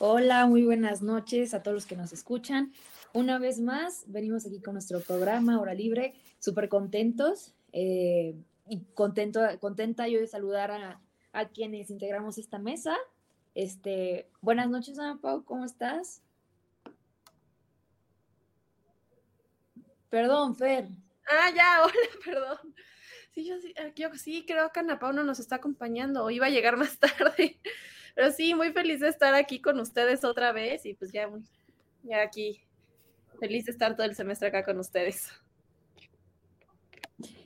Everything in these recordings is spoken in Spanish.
Hola, muy buenas noches a todos los que nos escuchan. Una vez más, venimos aquí con nuestro programa Hora Libre, súper contentos eh, y contento, contenta yo de saludar a, quienes integramos esta mesa. Este, buenas noches, Ana Pau, ¿cómo estás? Perdón, Fer. Ah, ya, hola, perdón. Yo sí creo que Ana Pau no nos está acompañando o iba a llegar más tarde. Pero sí, muy feliz de estar aquí con ustedes otra vez y pues ya, ya aquí, feliz de estar todo el semestre acá con ustedes.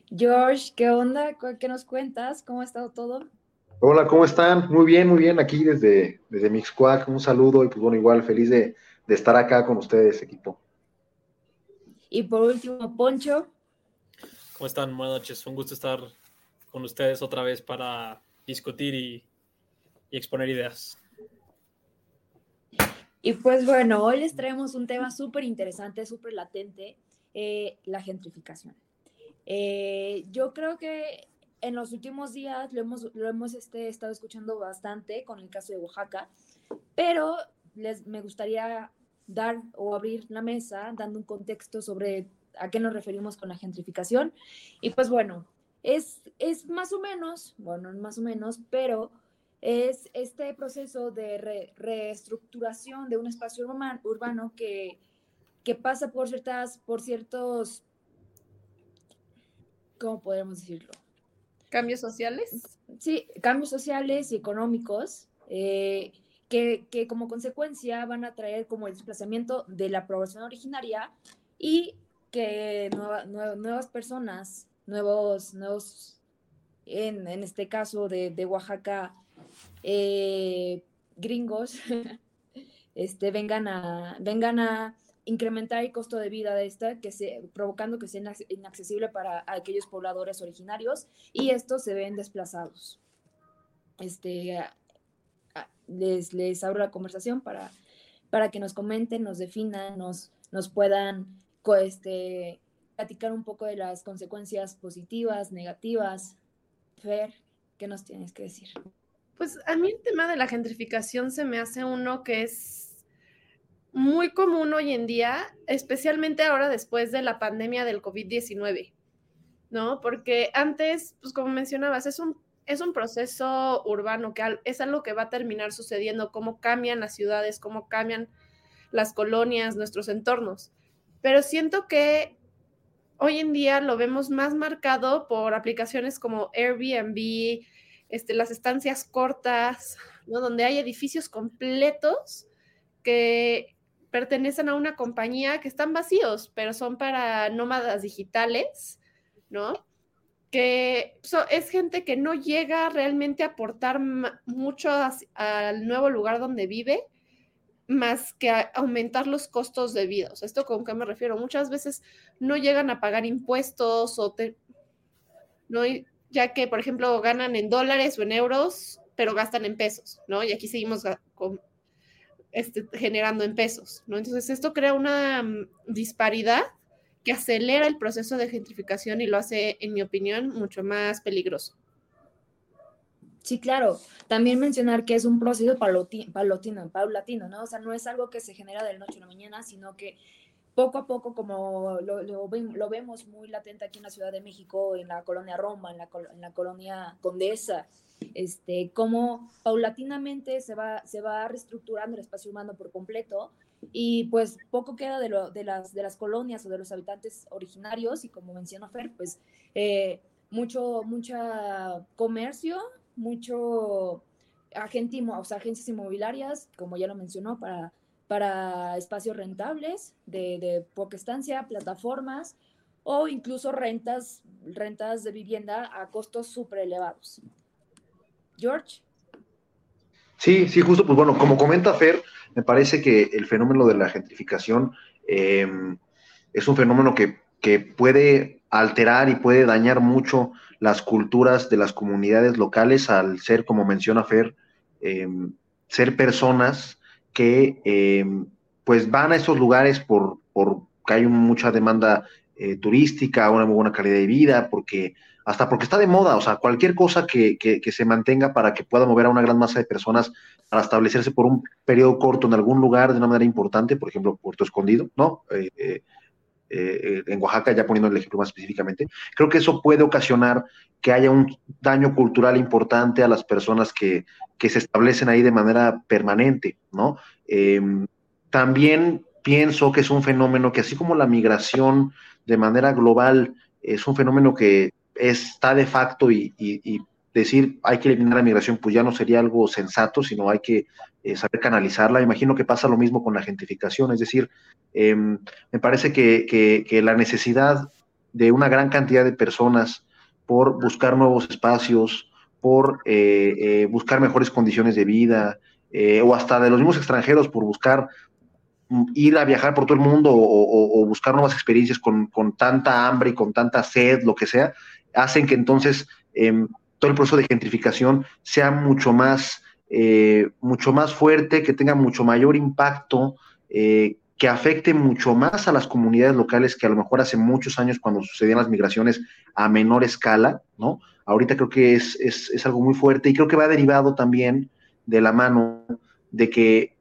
George, ¿qué onda? ¿Qué nos cuentas? ¿Cómo ha estado todo? Hola, ¿cómo están? Muy bien, muy bien, aquí desde, desde Mixcuac, un saludo y pues bueno, igual feliz de, de estar acá con ustedes, equipo. Y por último, Poncho. ¿Cómo están? Buenas noches, un gusto estar con ustedes otra vez para discutir y y exponer ideas. Y pues bueno, hoy les traemos un tema súper interesante, súper latente, eh, la gentrificación. Eh, yo creo que en los últimos días lo hemos, lo hemos este, estado escuchando bastante con el caso de Oaxaca, pero les, me gustaría dar o abrir la mesa dando un contexto sobre a qué nos referimos con la gentrificación. Y pues bueno, es, es más o menos, bueno, más o menos, pero es este proceso de reestructuración de un espacio urbano que, que pasa por ciertas, por ciertos, ¿cómo podemos decirlo? ¿Cambios sociales? Sí, cambios sociales y económicos eh, que, que, como consecuencia van a traer como el desplazamiento de la población originaria y que nuevas personas, nuevos, nuevos en, en este caso de, de Oaxaca, eh, gringos este, vengan, a, vengan a incrementar el costo de vida de esta, que se, provocando que sea inaccesible para aquellos pobladores originarios y estos se ven desplazados. Este, les, les abro la conversación para, para que nos comenten, nos definan, nos, nos puedan este, platicar un poco de las consecuencias positivas, negativas. Fer, ¿qué nos tienes que decir? Pues a mí el tema de la gentrificación se me hace uno que es muy común hoy en día, especialmente ahora después de la pandemia del COVID-19, ¿no? Porque antes, pues como mencionabas, es un, es un proceso urbano que es algo que va a terminar sucediendo, cómo cambian las ciudades, cómo cambian las colonias, nuestros entornos. Pero siento que hoy en día lo vemos más marcado por aplicaciones como Airbnb, este, las estancias cortas, ¿no? donde hay edificios completos que pertenecen a una compañía que están vacíos, pero son para nómadas digitales, ¿no? Que es gente que no llega realmente a aportar mucho al nuevo lugar donde vive, más que aumentar los costos de vida. ¿Esto con qué me refiero? Muchas veces no llegan a pagar impuestos o te, ¿no? Ya que, por ejemplo, ganan en dólares o en euros, pero gastan en pesos, ¿no? Y aquí seguimos este, generando en pesos, ¿no? Entonces, esto crea una mm, disparidad que acelera el proceso de gentrificación y lo hace, en mi opinión, mucho más peligroso. Sí, claro. También mencionar que es un proceso paulatino, paulatino, ¿no? O sea, no es algo que se genera de la noche a la mañana, sino que poco a poco, como lo, lo, vemos muy latente aquí en la Ciudad de México, en la colonia Roma, en la, en la colonia Condesa, este, como paulatinamente se va, se va reestructurando el espacio humano por completo y pues poco queda de, lo, de, las, de las colonias o de los habitantes originarios y como mencionó Fer, pues eh, mucho, mucha comercio, mucho agente, o sea, agencias inmobiliarias, como ya lo mencionó, para, para espacios rentables de, de poca estancia, plataformas o incluso rentas, rentas de vivienda a costos súper elevados. George. Sí, sí, justo, pues bueno, como comenta Fer, me parece que el fenómeno de la gentrificación eh, es un fenómeno que, que, puede alterar y puede dañar mucho las culturas de las comunidades locales al ser, como menciona Fer, eh, ser personas que eh, pues van a esos lugares por, que hay mucha demanda eh, turística, una muy buena calidad de vida, porque hasta porque está de moda, o sea, cualquier cosa que, que, se mantenga para que pueda mover a una gran masa de personas para establecerse por un periodo corto en algún lugar de una manera importante, por ejemplo, Puerto Escondido, ¿no? Eh, eh, eh, en Oaxaca, ya poniendo el ejemplo más específicamente, creo que eso puede ocasionar que haya un daño cultural importante a las personas que, se establecen ahí de manera permanente, ¿no? Em, también pienso que es un fenómeno que así como la migración de manera global es un fenómeno que está de facto y, decir hay que eliminar la migración, pues ya no sería algo sensato, sino hay que eh, saber canalizarla. Imagino que pasa lo mismo con la gentrificación, es decir, em, me parece que, la necesidad de una gran cantidad de personas por buscar nuevos espacios, por eh, eh, buscar mejores condiciones de vida, o hasta de los mismos extranjeros por buscar ir a viajar por todo el mundo o, buscar nuevas experiencias con, tanta hambre y con tanta sed, lo que sea, hacen que entonces em, todo el proceso de gentrificación sea mucho más, eh, mucho más fuerte, que tenga mucho mayor impacto, eh, que afecte mucho más a las comunidades locales que a lo mejor hace muchos años cuando sucedían las migraciones a menor escala, ¿no? Ahorita creo que es, es algo muy fuerte y creo que va derivado también de la mano de que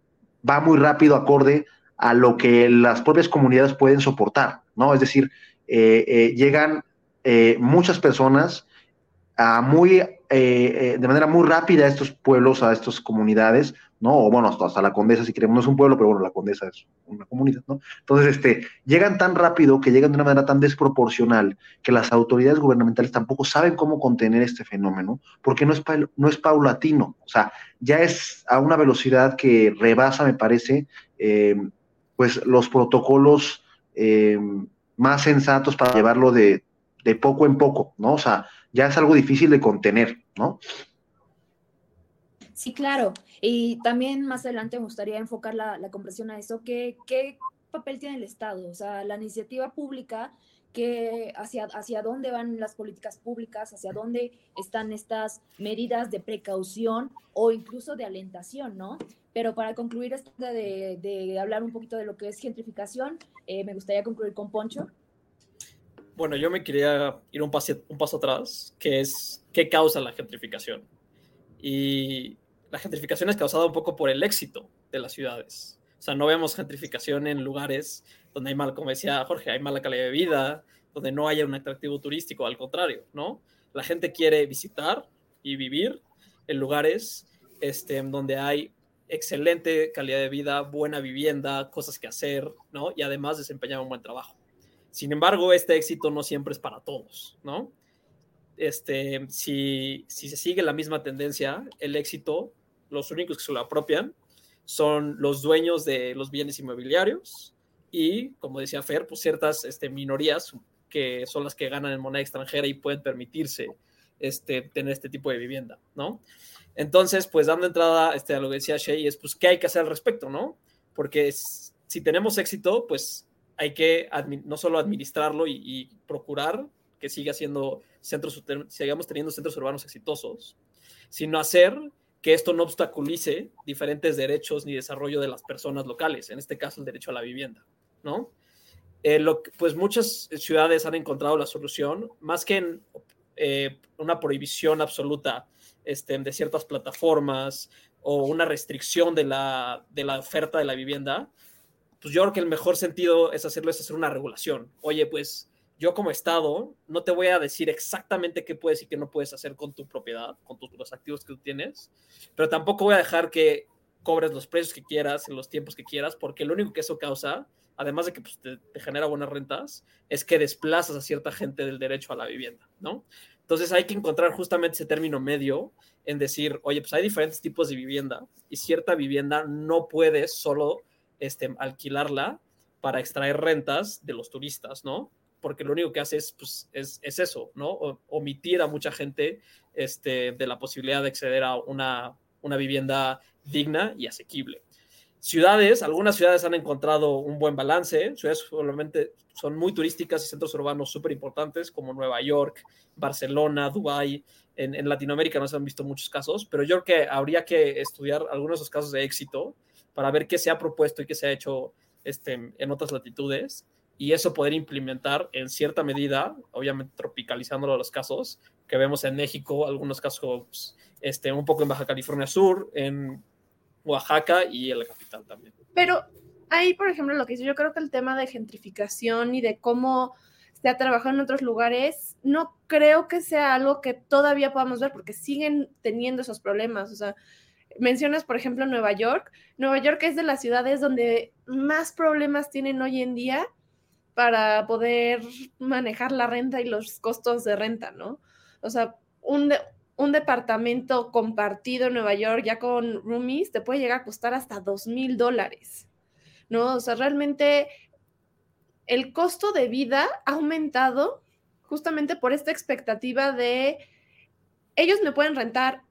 va muy rápido acorde a lo que las propias comunidades pueden soportar, ¿no? Es decir, eh, eh, llegan muchas personas muy, de manera muy rápida a estos pueblos, a estas comunidades, ¿no? O bueno, hasta, la Condesa, si queremos, no es un pueblo, pero bueno, la Condesa es una comunidad, ¿no? Entonces, este, llegan tan rápido que llegan de una manera tan desproporcional que las autoridades gubernamentales tampoco saben cómo contener este fenómeno, porque no es, no es paulatino, o sea, ya es a una velocidad que rebasa, me parece, pues los protocolos eh, más sensatos para llevarlo de, poco en poco, ¿no? O sea, ya es algo difícil de contener, ¿no? Sí, claro. Y también más adelante me gustaría enfocar la, la comprensión a eso, ¿qué, ¿qué papel tiene el Estado? O sea, la iniciativa pública que hacia, hacia dónde van las políticas públicas, hacia dónde están estas medidas de precaución o incluso de alentación, ¿no? Pero para concluir esto de, hablar un poquito de lo que es gentrificación, eh, me gustaría concluir con Poncho. Bueno, yo me quería ir un paso, atrás, que es qué causa la gentrificación. Y la gentrificación es causada un poco por el éxito de las ciudades. O sea, no vemos gentrificación en lugares donde hay mal, como decía Jorge, hay mala calidad de vida, donde no haya un atractivo turístico, al contrario, ¿no? La gente quiere visitar y vivir en lugares este, donde hay excelente calidad de vida, buena vivienda, cosas que hacer, ¿no? Y además desempeñar un buen trabajo. Sin embargo, este éxito no siempre es para todos, ¿no? Este, si, si se sigue la misma tendencia, el éxito, los únicos que se lo apropian son los dueños de los bienes inmobiliarios y, como decía Fer, pues ciertas este, minorías que son las que ganan en moneda extranjera y pueden permitirse este, tener este tipo de vivienda, ¿no? Entonces, pues dando entrada este, a lo que decía Shea, es pues qué hay que hacer al respecto, ¿no? Porque si tenemos éxito, pues hay que no solo administrarlo y, procurar que siga siendo centros, sigamos teniendo centros urbanos exitosos, sino hacer que esto no obstaculice diferentes derechos ni desarrollo de las personas locales, en este caso el derecho a la vivienda, ¿no? Eh, pues muchas ciudades han encontrado la solución, más que en eh, una prohibición absoluta este, de ciertas plataformas o una restricción de la, de la oferta de la vivienda, pues yo creo que el mejor sentido es hacerlo, es hacer una regulación. Oye, pues yo como Estado no te voy a decir exactamente qué puedes y qué no puedes hacer con tu propiedad, con tus, los activos que tú tienes, pero tampoco voy a dejar que cobres los precios que quieras en los tiempos que quieras, porque lo único que eso causa, además de que pues, te, te, genera buenas rentas, es que desplazas a cierta gente del derecho a la vivienda, ¿no? Entonces hay que encontrar justamente ese término medio en decir, oye, pues hay diferentes tipos de vivienda y cierta vivienda no puedes solo este, alquilarla para extraer rentas de los turistas, ¿no? Porque lo único que hace es, pues, es, es eso, ¿no? Omitir a mucha gente este, de la posibilidad de acceder a una, una vivienda digna y asequible. Ciudades, algunas ciudades han encontrado un buen balance, ciudades solamente son muy turísticas y centros urbanos súper importantes como Nueva York, Barcelona, Dubái. En, en, Latinoamérica no se han visto muchos casos, pero yo creo que habría que estudiar algunos de esos casos de éxito para ver qué se ha propuesto y qué se ha hecho este, en otras latitudes y eso poder implementar en cierta medida, obviamente tropicalizándolo a los casos que vemos en México, algunos casos este, un poco en Baja California Sur, en Oaxaca y en la capital también. Pero ahí, por ejemplo, lo que hice, yo creo que el tema de gentrificación y de cómo se ha trabajado en otros lugares, no creo que sea algo que todavía podamos ver porque siguen teniendo esos problemas. O sea, mencionas, por ejemplo, Nueva York. Nueva York es de las ciudades donde más problemas tienen hoy en día para poder manejar la renta y los costos de renta, ¿no? O sea, un, un departamento compartido en Nueva York ya con roomies te puede llegar a costar hasta dos mil dólares, ¿no? O sea, realmente el costo de vida ha aumentado justamente por esta expectativa de ellos me pueden rentar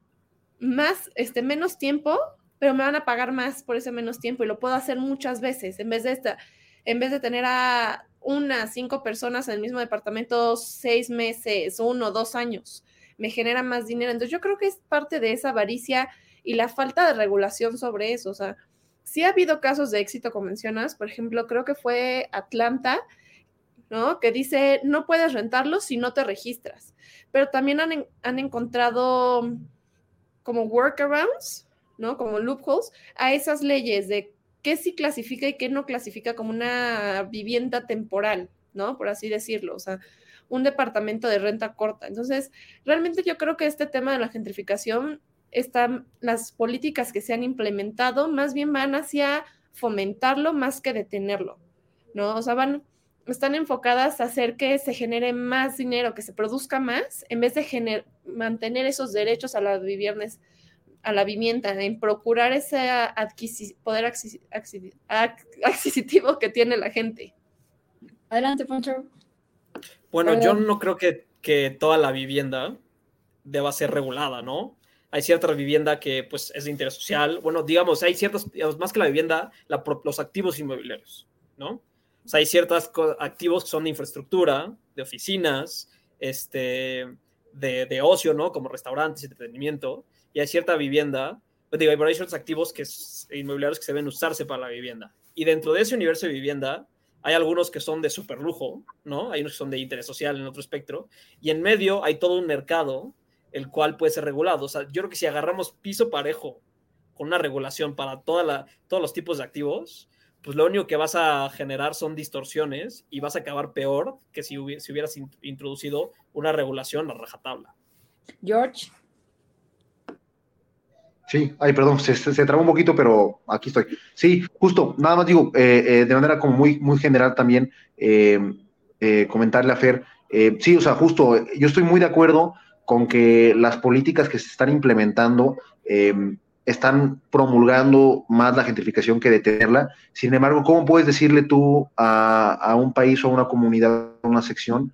más, este, menos tiempo, pero me van a pagar más por ese menos tiempo y lo puedo hacer muchas veces en vez de esta, en vez de tener a una, cinco personas en el mismo departamento seis meses, uno, dos años, me genera más dinero. Entonces yo creo que es parte de esa avaricia y la falta de regulación sobre eso. O sea, sí ha habido casos de éxito, como mencionas, por ejemplo, creo que fue Atlanta, ¿no? Que dice, no puedes rentarlo si no te registras. Pero también han, han encontrado como workarounds, ¿no? Como loopholes a esas leyes de qué sí clasifica y qué no clasifica como una vivienda temporal, ¿no? Por así decirlo, o sea, un departamento de renta corta. Entonces, realmente yo creo que este tema de la gentrificación, están las políticas que se han implementado más bien van hacia fomentarlo más que detenerlo, ¿no? O sea, van, están enfocadas a hacer que se genere más dinero, que se produzca más, en vez de mantener esos derechos a viviendas a la vivienda, en procurar ese poder adquisitivo que tiene la gente. Adelante, Poncho. Bueno, yo no creo que, que, toda la vivienda deba ser regulada, ¿no? Hay cierta vivienda que pues es de interés social. Bueno, digamos, hay ciertos, digamos, más que la vivienda, la, los activos inmobiliarios, ¿no? O sea, hay ciertos activos que son de infraestructura, de oficinas, este, de, de ocio, ¿no? Como restaurantes, entretenimiento, y hay cierta vivienda, pues digo, hay ciertos activos que inmobiliarios que se deben usarse para la vivienda. Y dentro de ese universo de vivienda, hay algunos que son de super lujo, ¿no? Hay unos que son de interés social en otro espectro. Y en medio hay todo un mercado el cual puede ser regulado. O sea, yo creo que si agarramos piso parejo con una regulación para toda la, todos los tipos de activos, pues lo único que vas a generar son distorsiones y vas a acabar peor que si, si hubieras introducido una regulación a rajatabla. George. Sí, ay, perdón, se, se, trabó un poquito, pero aquí estoy. Sí, justo, nada más digo, eh, eh, de manera como muy, muy general también, eh, comentarle a Fer, sí, o sea, justo, yo estoy muy de acuerdo con que las políticas que se están implementando están promulgando más la gentrificación que detenerla. Sin embargo, ¿cómo puedes decirle tú a, a un país o a una comunidad, a una sección,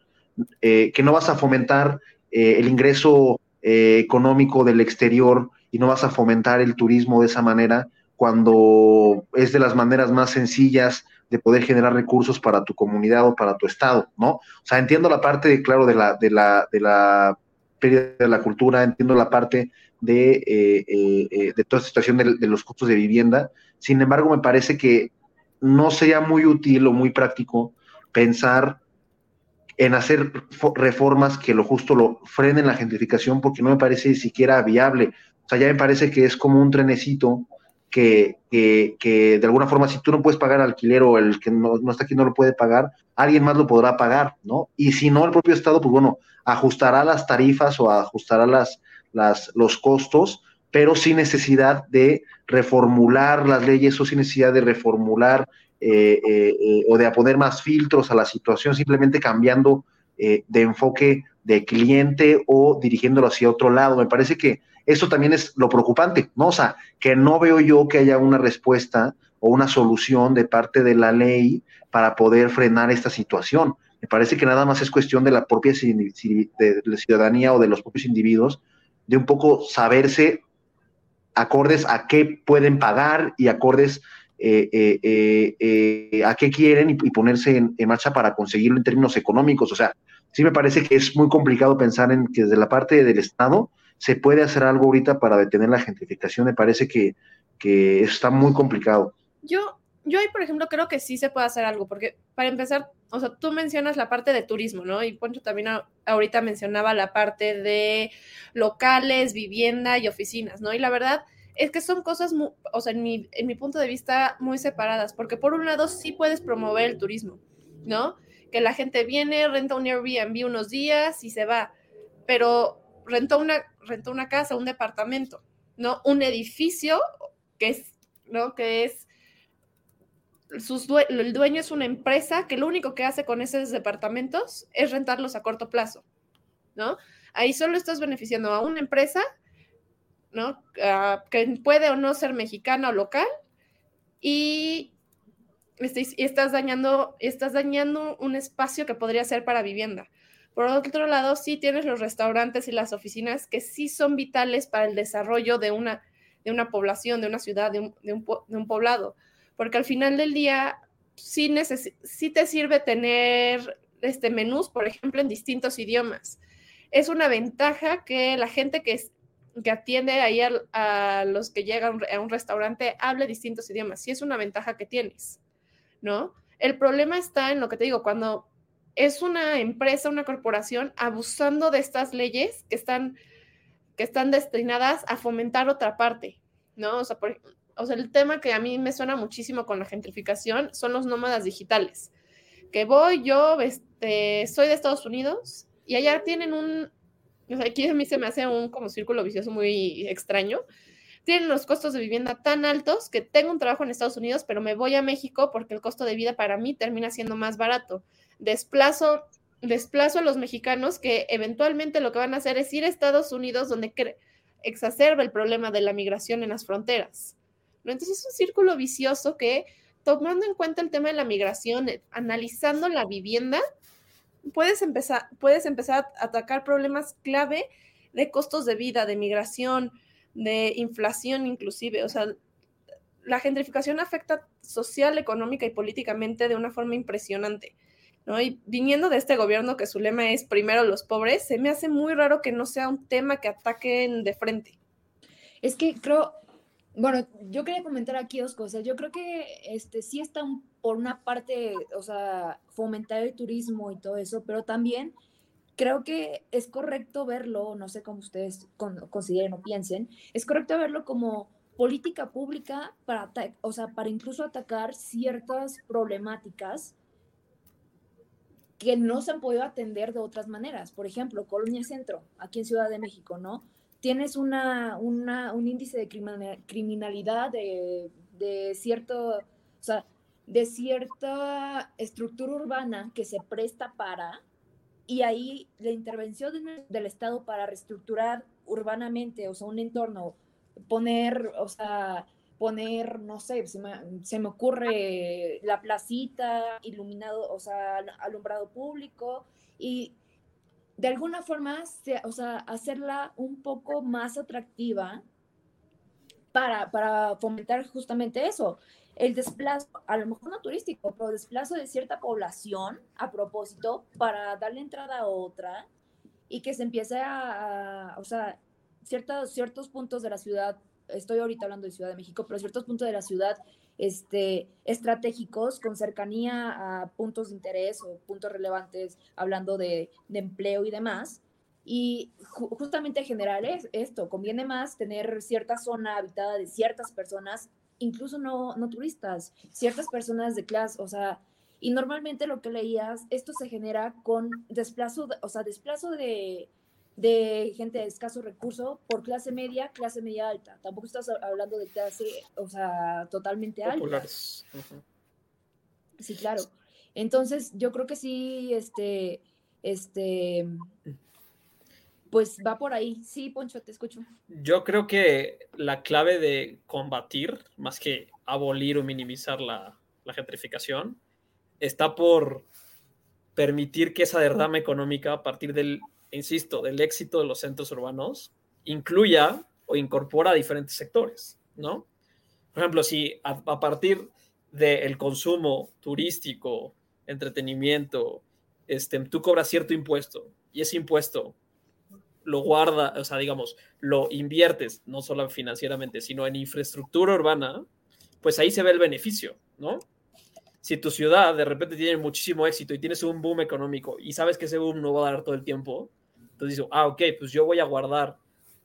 que no vas a fomentar el ingreso económico del exterior? y no vas a fomentar el turismo de esa manera cuando es de las maneras más sencillas de poder generar recursos para tu comunidad o para tu estado, ¿no? O sea, entiendo la parte, claro, de la, de la, de la pérdida de la cultura, entiendo la parte de, eh, eh, eh, de toda esta situación de, los costos de vivienda. Sin embargo, me parece que no sería muy útil o muy práctico pensar en hacer reformas que lo justo lo frenen la gentrificación porque no me parece siquiera viable. O sea, ya me parece que es como un trenecito que, que, que, de alguna forma, si tú no puedes pagar alquiler o el que no, no, está aquí no lo puede pagar, alguien más lo podrá pagar, ¿no? Y si no, el propio Estado, pues bueno, ajustará las tarifas o ajustará las, las, los costos, pero sin necesidad de reformular las leyes o sin necesidad de reformular eh, eh, eh, o de poner más filtros a la situación, simplemente cambiando de enfoque de cliente o dirigiéndolo hacia otro lado. Me parece que eso también es lo preocupante, ¿no? O sea, que no veo yo que haya una respuesta o una solución de parte de la ley para poder frenar esta situación. Me parece que nada más es cuestión de la propia de la ciudadanía o de los propios individuos de un poco saberse acordes a qué pueden pagar y acordes eh, eh, eh, a qué quieren y, ponerse en, marcha para conseguirlo en términos económicos. O sea, sí me parece que es muy complicado pensar en que desde la parte del Estado se puede hacer algo ahorita para detener la gentrificación. Me parece que, que está muy complicado. Yo, yo ahí, por ejemplo, creo que sí se puede hacer algo, porque para empezar, o sea, tú mencionas la parte de turismo, ¿no? Y Poncho también ahorita mencionaba la parte de locales, vivienda y oficinas, ¿no? Y la verdad es que son cosas, o sea, en mi, en mi punto de vista, muy separadas, porque por un lado sí puedes promover el turismo, ¿no? Que la gente viene, renta un Airbnb unos días y se va, pero rentó una, rentó una casa, un departamento, ¿no? Un edificio que es, ¿no? Que es, sus el dueño es una empresa que lo único que hace con esos departamentos es rentarlos a corto plazo, ¿no? Ahí solo estás beneficiando a una empresa ¿no? Ah, que puede o no ser mexicana o local y, estás, dañando, estás dañando un espacio que podría ser para vivienda. Por otro lado, sí tienes los restaurantes y las oficinas que sí son vitales para el desarrollo de una, de una población, de una ciudad, de un, poblado, porque al final del día sí, te sirve tener este menús, por ejemplo, en distintos idiomas. Es una ventaja que la gente que, que atiende ahí a, los que llegan a un restaurante hable distintos idiomas. Sí es una ventaja que tienes, ¿no? El problema está en lo que te digo, cuando es una empresa, una corporación abusando de estas leyes que están, que están destinadas a fomentar otra parte, ¿no? O sea, o sea, el tema que a mí me suena muchísimo con la gentrificación son los nómadas digitales. Que voy, yo este, soy de Estados Unidos y allá tienen un, aquí a mí se me hace un como círculo vicioso muy extraño. Tienen los costos de vivienda tan altos que tengo un trabajo en Estados Unidos, pero me voy a México porque el costo de vida para mí termina siendo más barato. Desplazo, desplazo a los mexicanos que eventualmente lo que van a hacer es ir a Estados Unidos donde exacerba el problema de la migración en las fronteras. Entonces es un círculo vicioso que, tomando en cuenta el tema de la migración, analizando la vivienda, puedes empezar, puedes empezar a atacar problemas clave de costos de vida, de migración, de inflación inclusive. O sea, la gentrificación afecta social, económica y políticamente de una forma impresionante. ¿no? Y viniendo de este gobierno que su lema es primero los pobres, se me hace muy raro que no sea un tema que ataquen de frente. Es que creo, bueno, yo quería comentar aquí dos cosas. Yo creo que este sí está por una parte, o sea, fomentar el turismo y todo eso, pero también creo que es correcto verlo, no sé cómo ustedes consideren o piensen, es correcto verlo como política pública para, o sea, para incluso atacar ciertas problemáticas que no se han podido atender de otras maneras. Por ejemplo, Colonia Centro, aquí en Ciudad de México, ¿no? Tienes una, un índice de criminalidad de, de cierto, o sea, de cierta estructura urbana que se presta para, y ahí la intervención del Estado para reestructurar urbanamente, o sea, un entorno, poner, o sea, poner, no sé, se me, se me ocurre la placita, iluminado, o sea, alumbrado público, y de alguna forma, o sea, hacerla un poco más atractiva para, para fomentar justamente eso, el desplazo, a lo mejor no turístico, pero desplazo de cierta población a propósito para darle entrada a otra y que se empiece a, a o sea, ciertos, ciertos puntos de la ciudad, estoy ahorita hablando de Ciudad de México, pero ciertos puntos de la ciudad este, estratégicos con cercanía a puntos de interés o puntos relevantes, hablando de, empleo y demás. Y justamente generar es esto, conviene más tener cierta zona habitada de ciertas personas, incluso no, no turistas, ciertas personas de clase, o sea, y normalmente lo que leías, esto se genera con desplazo, o sea, desplazo de, de gente de escaso recurso por clase media, clase media alta. Tampoco estás hablando de clase, o sea, totalmente alta. Sí, claro. Entonces, yo creo que sí, este, este, pues va por ahí. Sí, Poncho, te escucho. Yo creo que la clave de combatir, más que abolir o minimizar la, la gentrificación, está por permitir que esa derrama económica a partir del insisto, del éxito de los centros urbanos, incluya o incorpora diferentes sectores, ¿no? Por ejemplo, si a, partir del consumo turístico, entretenimiento, este, tú cobras cierto impuesto y ese impuesto lo guarda, o sea, digamos, lo inviertes, no solo financieramente, sino en infraestructura urbana, pues ahí se ve el beneficio, ¿no? Si tu ciudad de repente tiene muchísimo éxito y tienes un boom económico y sabes que ese boom no va a dar todo el tiempo, entonces digo, ah, ok, pues yo voy a guardar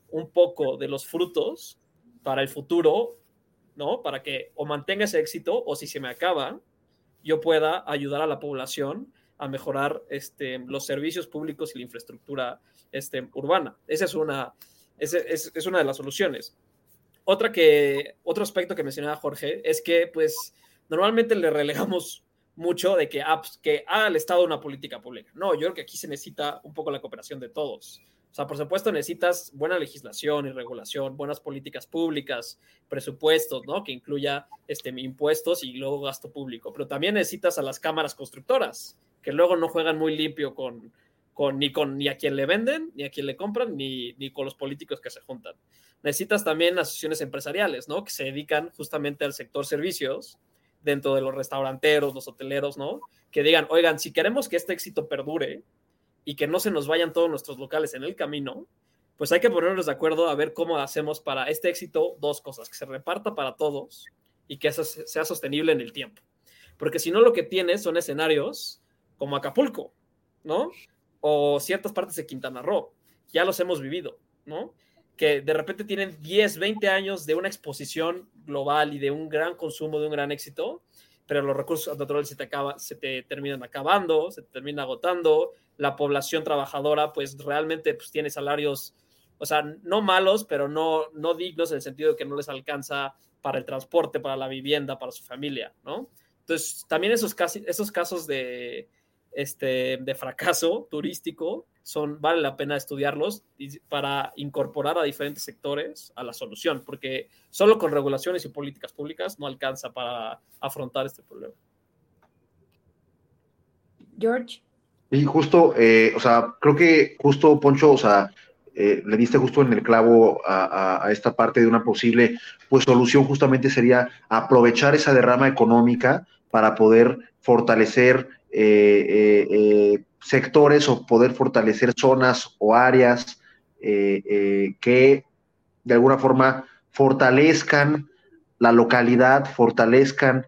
un poco de los frutos para el futuro, ¿no? Para que o mantenga ese éxito o si se me acaba, yo pueda ayudar a la población a mejorar este, los servicios públicos y la infraestructura este, urbana. Esa es una, es, es, una de las soluciones. Otra que, otro aspecto que mencionaba Jorge es que, pues, normalmente le relegamos mucho de que, ah, pues, que haga el Estado una política pública. No, yo creo que aquí se necesita un poco la cooperación de todos. O sea, por supuesto necesitas buena legislación y regulación, buenas políticas públicas, presupuestos, ¿no? Que incluya este, impuestos y luego gasto público. Pero también necesitas a las cámaras constructoras, que luego no juegan muy limpio con, con, ni, con, ni a quien le venden, ni a quien le compran, ni, ni con los políticos que se juntan. Necesitas también asociaciones empresariales, ¿no? Que se dedican justamente al sector servicios dentro de los restauranteros, los hoteleros, ¿no? Que digan, oigan, si queremos que este éxito perdure y que no se nos vayan todos nuestros locales en el camino, pues hay que ponernos de acuerdo a ver cómo hacemos para este éxito dos cosas, que se reparta para todos y que eso sea sostenible en el tiempo. Porque si no, lo que tienes son escenarios como Acapulco, ¿no? O ciertas partes de Quintana Roo. Ya los hemos vivido, ¿no? Que de repente tienen 10, 20 años de una exposición global y de un gran consumo, de un gran éxito, pero los recursos naturales se te, acaba, se te terminan acabando, se te termina agotando, la población trabajadora pues realmente pues, tiene salarios, o sea, no malos, pero no, no dignos en el sentido de que no les alcanza para el transporte, para la vivienda, para su familia, ¿no? Entonces, también esos, esos casos de, este, de fracaso turístico son, vale la pena estudiarlos para incorporar a diferentes sectores a la solución, porque solo con regulaciones y políticas públicas no alcanza para afrontar este problema. George. Y justo, eh, o sea, creo que justo Poncho, o sea, eh, le diste justo en el clavo a, a, esta parte de una posible pues solución justamente sería aprovechar esa derrama económica para poder fortalecer eh, eh, sectores o poder fortalecer zonas o áreas eh, que de alguna forma fortalezcan la localidad, fortalezcan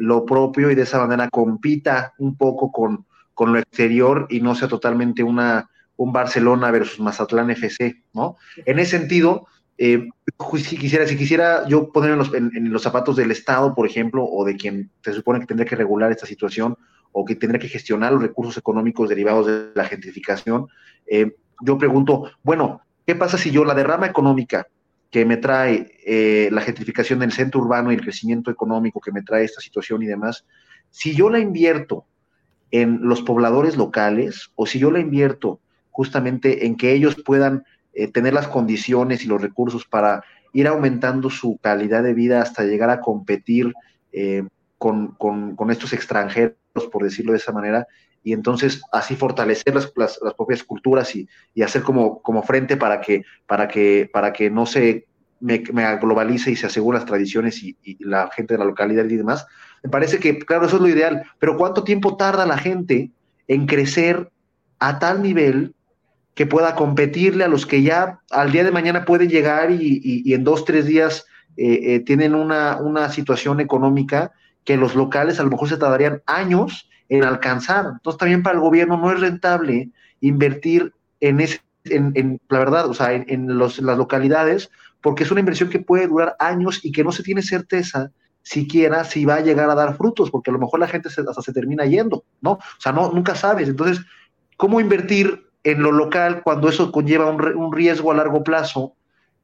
lo propio y de esa manera compita un poco con, con lo exterior y no sea totalmente una, un Barcelona versus Mazatlán FC, ¿no? En ese sentido, si quisiera, si quisiera yo ponerme en los, zapatos del Estado, por ejemplo, o de quien se supone que tendría que regular esta situación, o que tendría que gestionar los recursos económicos derivados de la gentrificación, eh, yo pregunto, bueno, ¿qué pasa si yo la derrama económica que me trae eh, la gentrificación del centro urbano y el crecimiento económico que me trae esta situación y demás, si yo la invierto en los pobladores locales o si yo la invierto justamente en que ellos puedan eh, tener las condiciones y los recursos para ir aumentando su calidad de vida hasta llegar a competir eh, con, estos extranjeros, por decirlo de esa manera, y entonces así fortalecer las, las, propias culturas y, hacer como, como frente para que, para, que, para que no se me, globalice y se asegure las tradiciones y, y, la gente de la localidad y demás. Me parece que, claro, eso es lo ideal, pero ¿cuánto tiempo tarda la gente en crecer a tal nivel que pueda competirle a los que ya al día de mañana pueden llegar y, en dos, tres días eh, eh, tienen una, situación económica que los locales a lo mejor se tardarían años en alcanzar. Entonces también para el gobierno no es rentable invertir en ese, en, la verdad, o sea, en, las localidades, porque es una inversión que puede durar años y que no se tiene certeza siquiera si va a llegar a dar frutos, porque a lo mejor la gente hasta se termina yendo, ¿no? O sea, no, nunca sabes. Entonces, ¿cómo invertir en lo local cuando eso conlleva un, un riesgo a largo plazo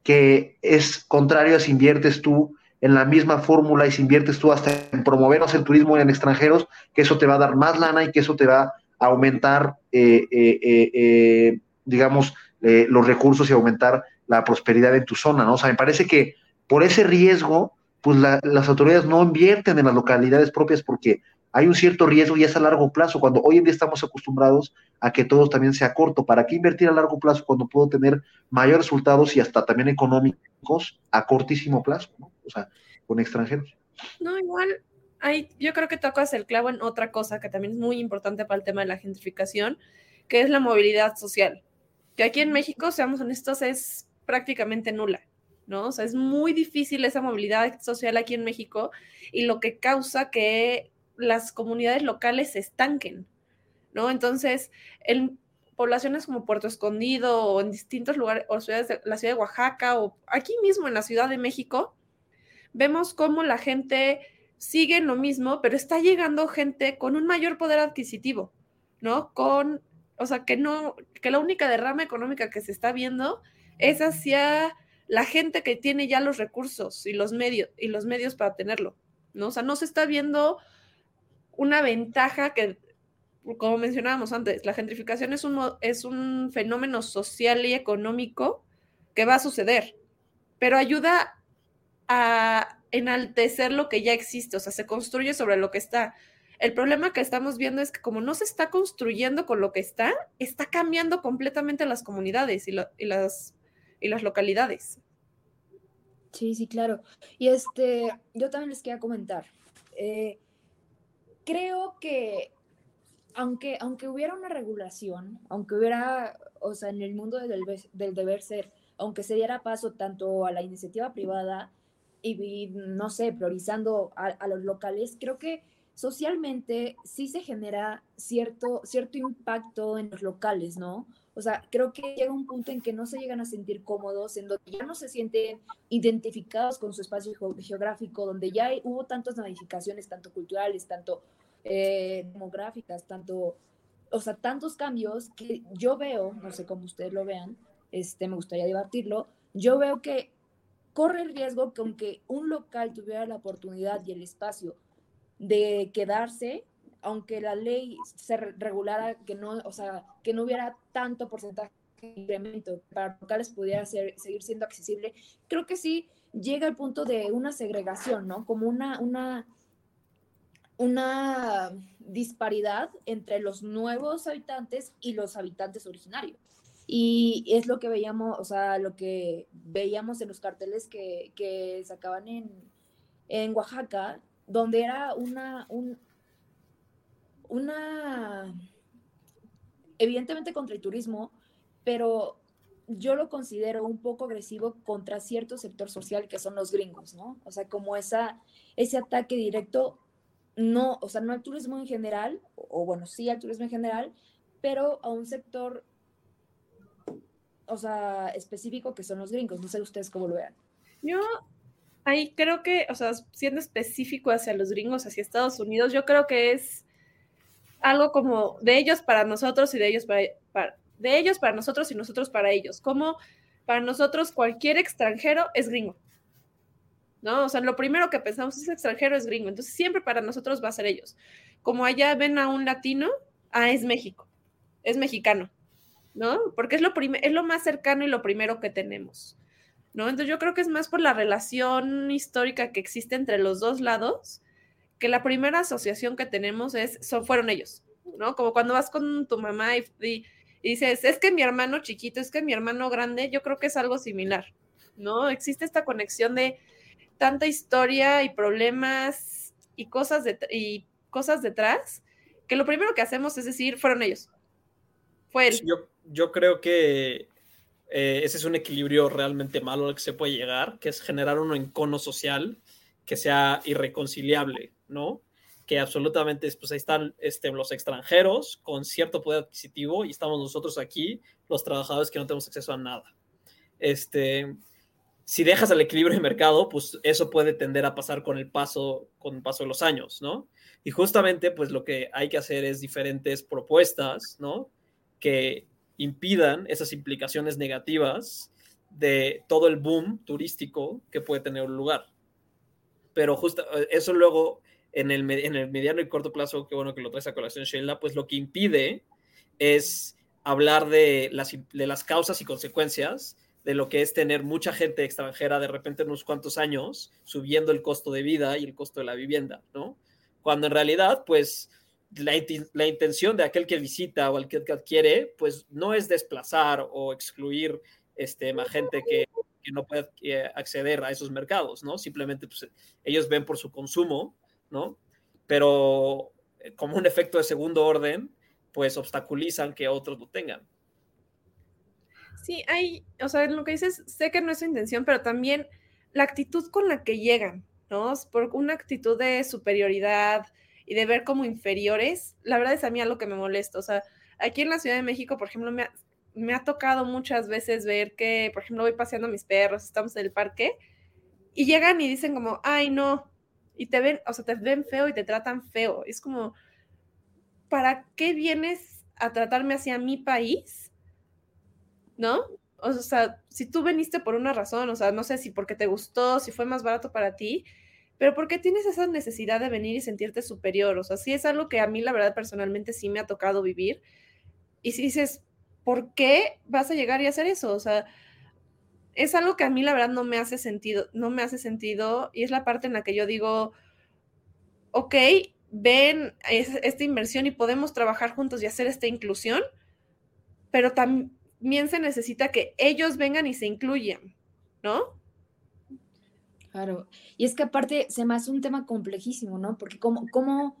que es contrario a si inviertes tú en la misma fórmula y si inviertes tú hasta en promovernos el turismo en extranjeros, que eso te va a dar más lana y que eso te va a aumentar, eh, eh, eh, digamos, los recursos y aumentar la prosperidad en tu zona, ¿no? O sea, me parece que por ese riesgo, pues las autoridades no invierten en las localidades propias porque hay un cierto riesgo y es a largo plazo, cuando hoy en día estamos acostumbrados a que todo también sea corto. ¿Para qué invertir a largo plazo cuando puedo tener mayores resultados y hasta también económicos a cortísimo plazo, ¿no? O sea, con extranjeros. No, igual yo creo que tocas el clavo en otra cosa que también es muy importante para el tema de la gentrificación, que es la movilidad social. Que aquí en México, seamos honestos, es prácticamente nula, ¿no? O sea, es muy difícil esa movilidad social aquí en México y lo que causa que las comunidades locales se estanquen, ¿no? Entonces, en poblaciones como Puerto Escondido o en distintos lugares, o ciudades de la ciudad de Oaxaca o aquí mismo en la Ciudad de México, vemos cómo la gente sigue lo mismo, pero está llegando gente con un mayor poder adquisitivo, ¿no? Con, o sea, que no, que la única derrama económica que se está viendo es hacia la gente que tiene ya los recursos y los medios y los medios para tenerlo, ¿no? O sea, no se está viendo una ventaja que, como mencionábamos antes, la gentrificación es un, es un fenómeno social y económico que va a suceder, pero ayuda a enaltecer lo que ya existe, o sea, se construye sobre lo que está. El problema que estamos viendo es que como no se está construyendo con lo que está, está cambiando completamente las comunidades y, las, y las localidades. Sí, sí, claro. Y este, yo también les quería comentar. Eh, creo que aunque, aunque hubiera una regulación, aunque hubiera, o sea, en el mundo del, deber ser, aunque se diera paso tanto a la iniciativa privada y, no sé, priorizando a, los locales, creo que socialmente sí se genera cierto, cierto impacto en los locales, ¿no? O sea, creo que llega un punto en que no se llegan a sentir cómodos, en donde ya no se sienten identificados con su espacio geográfico, donde ya hubo tantas modificaciones, tanto culturales, tanto eh, demográficas, tanto, o sea, tantos cambios que yo veo, no sé cómo ustedes lo vean, este, me gustaría debatirlo, yo veo que corre el riesgo que aunque un local tuviera la oportunidad y el espacio de quedarse, aunque la ley se regulara que no, o sea, que no hubiera tanto porcentaje de incremento para locales pudiera ser, seguir siendo accesible, creo que sí llega al punto de una segregación, ¿no? Como una, una, una disparidad entre los nuevos habitantes y los habitantes originarios. Y es lo que veíamos, o sea, lo que veíamos en los carteles que, que sacaban en, en Oaxaca, donde era una, un, una, evidentemente contra el turismo, pero yo lo considero un poco agresivo contra cierto sector social que son los gringos, ¿no? O sea, como esa, ese ataque directo, no, o sea, no al turismo en general, o bueno, sí al turismo en general, pero a un sector o sea, específico que son los gringos. No sé ustedes cómo lo vean. Yo ahí creo que, o sea, siendo específico hacia los gringos, hacia Estados Unidos, yo creo que es algo como de ellos para nosotros y de ellos para, de ellos para nosotros y nosotros para ellos. Como para nosotros cualquier extranjero es gringo. ¿No? O sea, lo primero que pensamos es extranjero es gringo. Entonces siempre para nosotros va a ser ellos. Como allá ven a un latino, ah, es México, es mexicano. ¿no? Porque es lo, es lo más cercano y lo primero que tenemos, ¿no? Entonces yo creo que es más por la relación histórica que existe entre los dos lados, que la primera asociación que tenemos es, son, fueron ellos, ¿no? Como cuando vas con tu mamá y, y, dices, es que mi hermano chiquito, es que mi hermano grande, yo creo que es algo similar, ¿no? Existe esta conexión de tanta historia y problemas y cosas, de, y cosas detrás, que lo primero que hacemos es decir, fueron ellos. Fue él yo creo que eh, ese es un equilibrio realmente malo al que se puede llegar, que es generar un encono social que sea irreconciliable, ¿no? Que absolutamente, pues ahí están este, los extranjeros con cierto poder adquisitivo y estamos nosotros aquí, los trabajadores que no tenemos acceso a nada. Este, si dejas el equilibrio de mercado, pues eso puede tender a pasar con el paso, con el paso de los años, ¿no? Y justamente, pues lo que hay que hacer es diferentes propuestas, ¿no? Que impidan esas implicaciones negativas de todo el boom turístico que puede tener un lugar. Pero justo eh, eso luego en el, en el mediano y corto plazo, que bueno que lo traes a colación Sheila, pues lo que impide es hablar de las, de las causas y consecuencias de lo que es tener mucha gente extranjera de repente en unos cuantos años subiendo el costo de vida y el costo de la vivienda, ¿no? Cuando en realidad, pues, la, la intención de aquel que visita o aquel que adquiere, pues, no es desplazar o excluir este, más gente que, que no puede acceder a esos mercados, ¿no? Simplemente, pues, ellos ven por su consumo, ¿no? Pero eh, como un efecto de segundo orden, pues obstaculizan que otros lo tengan. Sí, hay, o sea, lo que dices, sé que no es su intención, pero también la actitud con la que llegan, ¿no? Por una actitud de superioridad y de ver como inferiores, la verdad es a mí algo que me molesta. O sea, aquí en la Ciudad de México, por ejemplo, me ha, me ha tocado muchas veces ver que, por ejemplo, voy paseando a mis perros, estamos en el parque, y llegan y dicen como, ay, no, y te ven, o sea, te ven feo y te tratan feo. Es como, ¿para qué vienes a tratarme hacia mi país? ¿no? O sea, si tú veniste por una razón, o sea, no sé si porque te gustó, si fue más barato para ti, pero ¿por qué tienes esa necesidad de venir y sentirte superior? O sea, sí es algo que a mí, la verdad, personalmente sí me ha tocado vivir. Y si dices, ¿por qué vas a llegar y hacer eso? O sea, es algo que a mí, la verdad, no me hace sentido, no me hace sentido. Y es la parte en la que yo digo, ok, ven esta inversión y podemos trabajar juntos y hacer esta inclusión, pero también también se necesita que ellos vengan y se incluyan, ¿no? Claro, y es que aparte se me hace un tema complejísimo, ¿no? Porque cómo, cómo,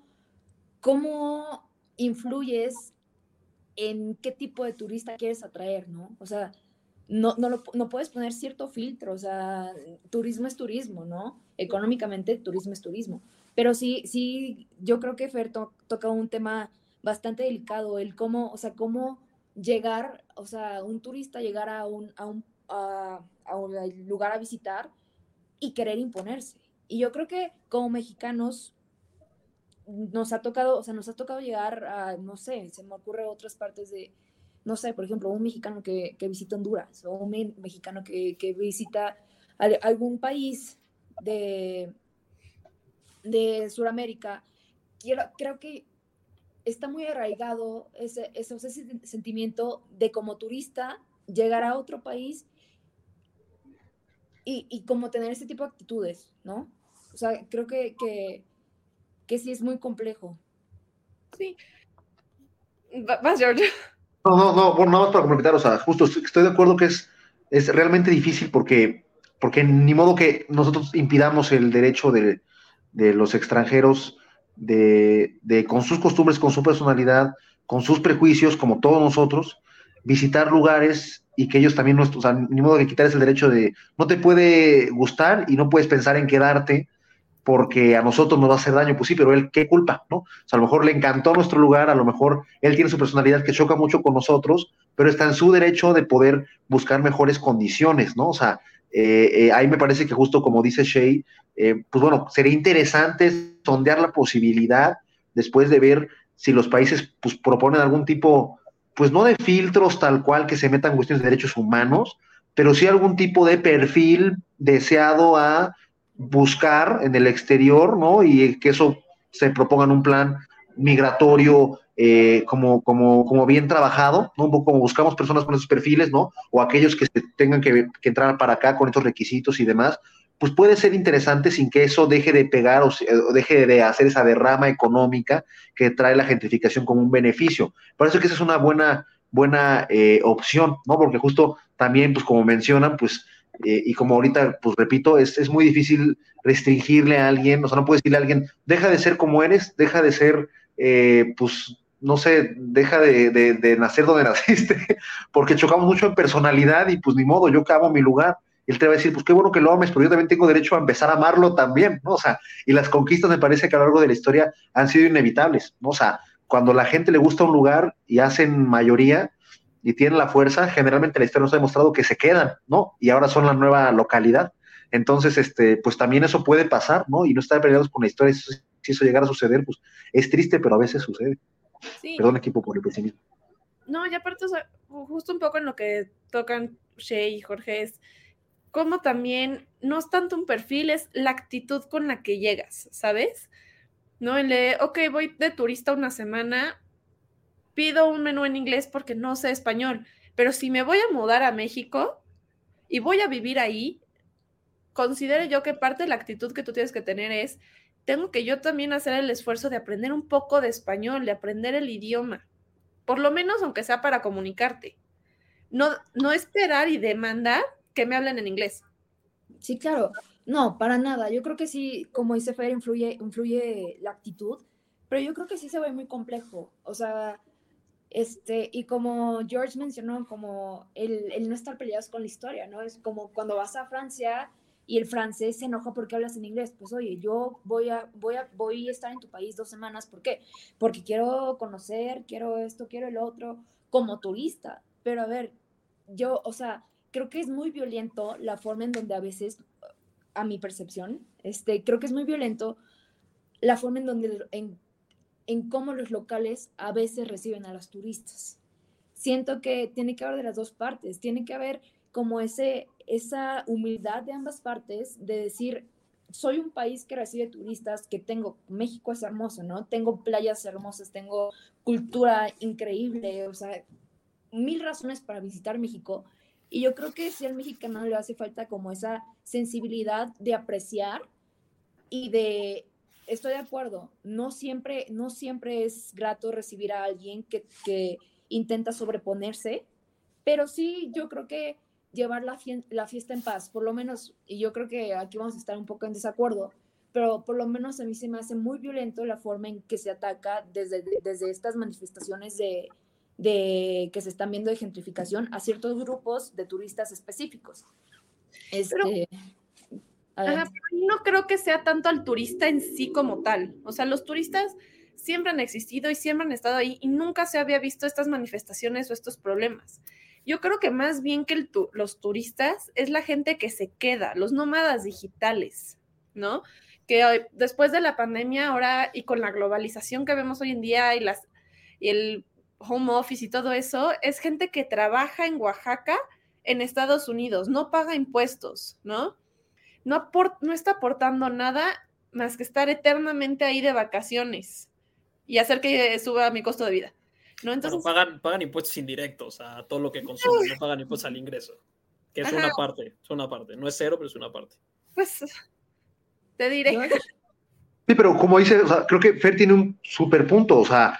cómo influyes en qué tipo de turista quieres atraer, ¿no? O sea, no, no, no puedes poner cierto filtro, o sea, turismo es turismo, ¿no? Económicamente, turismo es turismo. Pero sí, sí, yo creo que Fer toca un tema bastante delicado, el cómo, o sea, cómo llegar, o sea, un turista llegar a un, a un, a, un lugar a visitar y querer imponerse. Y yo creo que como mexicanos nos ha tocado, o sea, nos ha tocado llegar a, no sé, se me ocurre otras partes de, no sé, por ejemplo, un mexicano que, que visita Honduras o un mexicano que, que visita algún país de, de Sudamérica. Quiero, creo que está muy arraigado ese, ese, sentimiento de como turista llegar a otro país y, y, como tener ese tipo de actitudes, ¿no? O sea, creo que, que, que sí es muy complejo. Sí. Vas, George. No, no, no, bueno, nada más para complementar, o sea, justo estoy de acuerdo que es, es realmente difícil porque, porque ni modo que nosotros impidamos el derecho de, de los extranjeros de, de, con sus costumbres, con su personalidad, con sus prejuicios, como todos nosotros, visitar lugares y que ellos también, no, o sea, ni modo de quitarles el derecho de, no te puede gustar y no puedes pensar en quedarte porque a nosotros nos va a hacer daño, pues sí, pero él, ¿qué culpa? ¿no? O sea, a lo mejor le encantó nuestro lugar, a lo mejor él tiene su personalidad que choca mucho con nosotros, pero está en su derecho de poder buscar mejores condiciones, ¿no? O sea, eh, eh, ahí me parece que justo como dice Shea, eh, pues bueno, sería interesante sondear la posibilidad después de ver si los países pues, proponen algún tipo, pues no de filtros tal cual que se metan cuestiones de derechos humanos, pero sí algún tipo de perfil deseado a buscar en el exterior, ¿no? Y que eso se proponga en un plan migratorio eh, como, como, como bien trabajado, ¿no? Un poco como buscamos personas con esos perfiles, ¿no? O aquellos que tengan que, que entrar para acá con estos requisitos y demás, pues puede ser interesante sin que eso deje de pegar o, deje de hacer esa derrama económica que trae la gentrificación como un beneficio. Por eso que esa es una buena, buena eh, opción, ¿no? Porque justo también, pues como mencionan, pues, eh, y como ahorita, pues repito, es, es, muy difícil restringirle a alguien, o sea, no puedes decirle a alguien, deja de ser como eres, deja de ser, eh, pues, no sé, deja de, de, de, nacer donde naciste, porque chocamos mucho en personalidad y pues ni modo, yo cabo mi lugar él te va a decir, pues qué bueno que lo ames, pero yo también tengo derecho a empezar a amarlo también, ¿no? O sea, y las conquistas me parece que a lo largo de la historia han sido inevitables, ¿no? O sea, cuando la gente le gusta un lugar y hacen mayoría y tienen la fuerza, generalmente la historia nos ha demostrado que se quedan, ¿no? Y ahora son la nueva localidad. Entonces, este, pues también eso puede pasar, ¿no? Y no estar peleados con la historia, si eso llegara a suceder, pues es triste, pero a veces sucede. Perdón, equipo, por el pesimismo. no, y aparte, o sea, justo un poco en lo que tocan Shea y Jorge es como también no es tanto un perfil, es la actitud con la que llegas, ¿sabes? ¿No? El de, ok, voy de turista una semana, pido un menú en inglés porque no sé español, pero si me voy a mudar a México y voy a vivir ahí, considero yo que parte de la actitud que tú tienes que tener es, tengo que yo también hacer el esfuerzo de aprender un poco de español, de aprender el idioma, por lo menos aunque sea para comunicarte. No, no esperar y demandar que me hablen en inglés. Sí, claro. No, para nada. Yo creo que sí, como dice Fer, influye, influye la actitud, pero yo creo que sí se ve muy complejo. O sea, este, y como George mencionó, como el, el no estar peleados con la historia, ¿no? Es como cuando vas a Francia y el francés se enoja porque hablas en inglés. Pues oye, yo voy a, voy a, voy a estar en tu país dos semanas. ¿Por qué? Porque quiero conocer, quiero esto, quiero el otro, como turista. Pero a ver, yo, o sea, creo que es muy violento la forma en donde a veces, a mi percepción, este, creo que es muy violento la forma en donde, en, en cómo los locales a veces reciben a los turistas. Siento que tiene que haber de las dos partes, tiene que haber como ese, esa humildad de ambas partes de decir, soy un país que recibe turistas, que tengo, México es hermoso, ¿no? Tengo playas hermosas, tengo cultura increíble, o sea, mil razones para visitar México, y yo creo que si al mexicano le hace falta como esa sensibilidad de apreciar y de, estoy de acuerdo, no siempre, no siempre es grato recibir a alguien que, que intenta sobreponerse, pero sí yo creo que llevar la, la fiesta en paz, por lo menos, y yo creo que aquí vamos a estar un poco en desacuerdo, pero por lo menos a mí se me hace muy violento la forma en que se ataca desde, desde estas manifestaciones de, de que se están viendo de gentrificación a ciertos grupos de turistas específicos. Este, no creo que sea tanto al turista en sí como tal. O sea, los turistas siempre han existido y siempre han estado ahí y nunca se había visto estas manifestaciones o estos problemas. Yo creo que más bien que los turistas es la gente que se queda, los nómadas digitales, ¿no? Que después de la pandemia ahora y con la globalización que vemos hoy en día y, las, y el home office y todo eso, es gente que trabaja en Oaxaca, en Estados Unidos, no paga impuestos, ¿no? No, no está aportando nada más que estar eternamente ahí de vacaciones y hacer que suba mi costo de vida. ¿no? Entonces, pagan, pagan impuestos indirectos a todo lo que consumen, no pagan impuestos al ingreso, que es una parte, es una parte, no es cero, pero es una parte. Pues te diré. Sí, pero como dice, creo que Fer tiene un super punto, o sea,